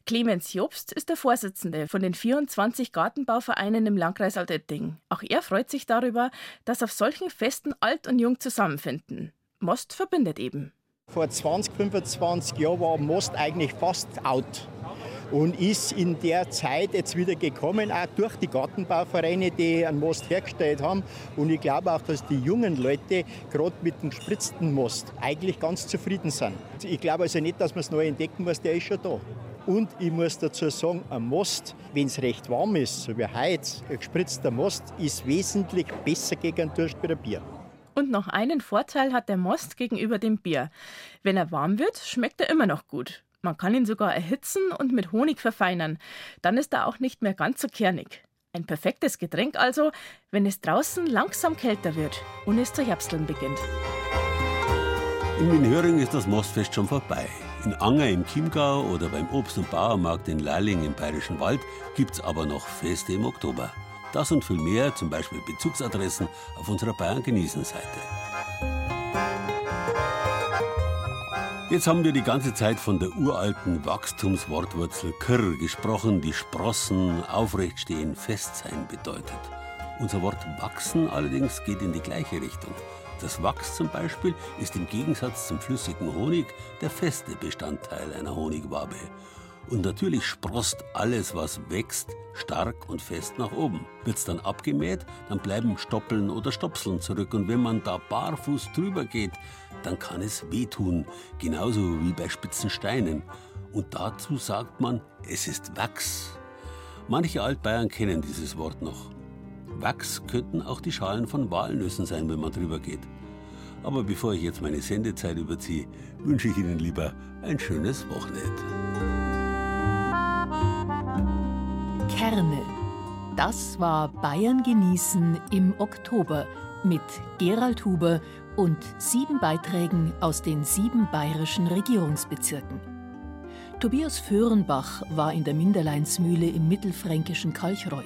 S32: Clemens Jobst ist der Vorsitzende von den 24 Gartenbauvereinen im Landkreis Altötting. Auch er freut sich darüber, dass auf solchen Festen alt und jung zusammenfinden. Most verbindet eben.
S36: Vor 20, 25 Jahren war Most eigentlich fast out und ist in der Zeit jetzt wieder gekommen, auch durch die Gartenbauvereine, die einen Most hergestellt haben. Und ich glaube auch, dass die jungen Leute gerade mit dem gespritzten Most eigentlich ganz zufrieden sind. Ich glaube also nicht, dass man es neu entdecken muss, der ist schon da. Und ich muss dazu sagen, ein Most, wenn es recht warm ist, so wie heute, ein gespritzter Most, ist wesentlich besser gegen ein Durst wie ein Bier.
S32: Und noch einen Vorteil hat der Most gegenüber dem Bier. Wenn er warm wird, schmeckt er immer noch gut. Man kann ihn sogar erhitzen und mit Honig verfeinern. Dann ist er auch nicht mehr ganz so kernig. Ein perfektes Getränk also, wenn es draußen langsam kälter wird und es zu herbsteln beginnt.
S3: In Winhöring ist das Mostfest schon vorbei. In Anger im Chiemgau oder beim Obst- und Bauernmarkt in Lalling im Bayerischen Wald gibt es aber noch Feste im Oktober. Das und viel mehr, zum Beispiel Bezugsadressen, auf unserer Bayern genießen Seite. Jetzt haben wir die ganze Zeit von der uralten Wachstumswortwurzel Kr gesprochen, die Sprossen, aufrechtstehen, festsein bedeutet. Unser Wort wachsen allerdings geht in die gleiche Richtung. Das Wachs zum Beispiel ist im Gegensatz zum flüssigen Honig der feste Bestandteil einer Honigwabe. Und natürlich sprost alles, was wächst, stark und fest nach oben. Wird's dann abgemäht, dann bleiben Stoppeln oder Stopseln zurück. Und wenn man da barfuß drüber geht, dann kann es wehtun, genauso wie bei spitzen Steinen. Und dazu sagt man, es ist Wachs. Manche Altbayern kennen dieses Wort noch. Wachs könnten auch die Schalen von Walnüssen sein, wenn man drüber geht. Aber bevor ich jetzt meine Sendezeit überziehe, wünsche ich Ihnen lieber ein schönes Wochenende.
S37: Kerne. Das war Bayern genießen im Oktober mit Gerald Huber und sieben Beiträgen aus den sieben bayerischen Regierungsbezirken. Tobias Föhrenbach war in der Minderleinsmühle im mittelfränkischen Kalchreuth.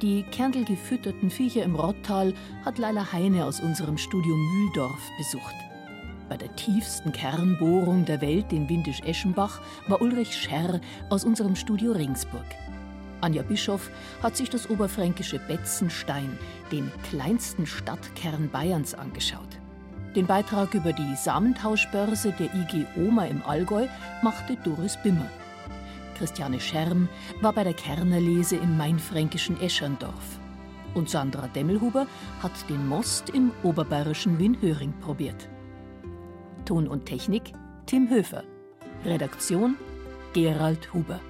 S37: Die kernelgefütterten Viecher im Rottal hat Leila Heine aus unserem Studio Mühldorf besucht. Bei der tiefsten Kernbohrung der Welt in Windisch-Eschenbach war Ulrich Scherr aus unserem Studio Regensburg. Anja Bischoff hat sich das oberfränkische Betzenstein, den kleinsten Stadtkern Bayerns, angeschaut. Den Beitrag über die Samentauschbörse der IG Oma im Allgäu machte Doris Bimmer. Christiane Scherm war bei der Kernerlese im mainfränkischen Escherndorf. Und Sandra Demmelhuber hat den Most im oberbayerischen Winhöring probiert. Ton und Technik Tim Höfer. Redaktion Gerald Huber.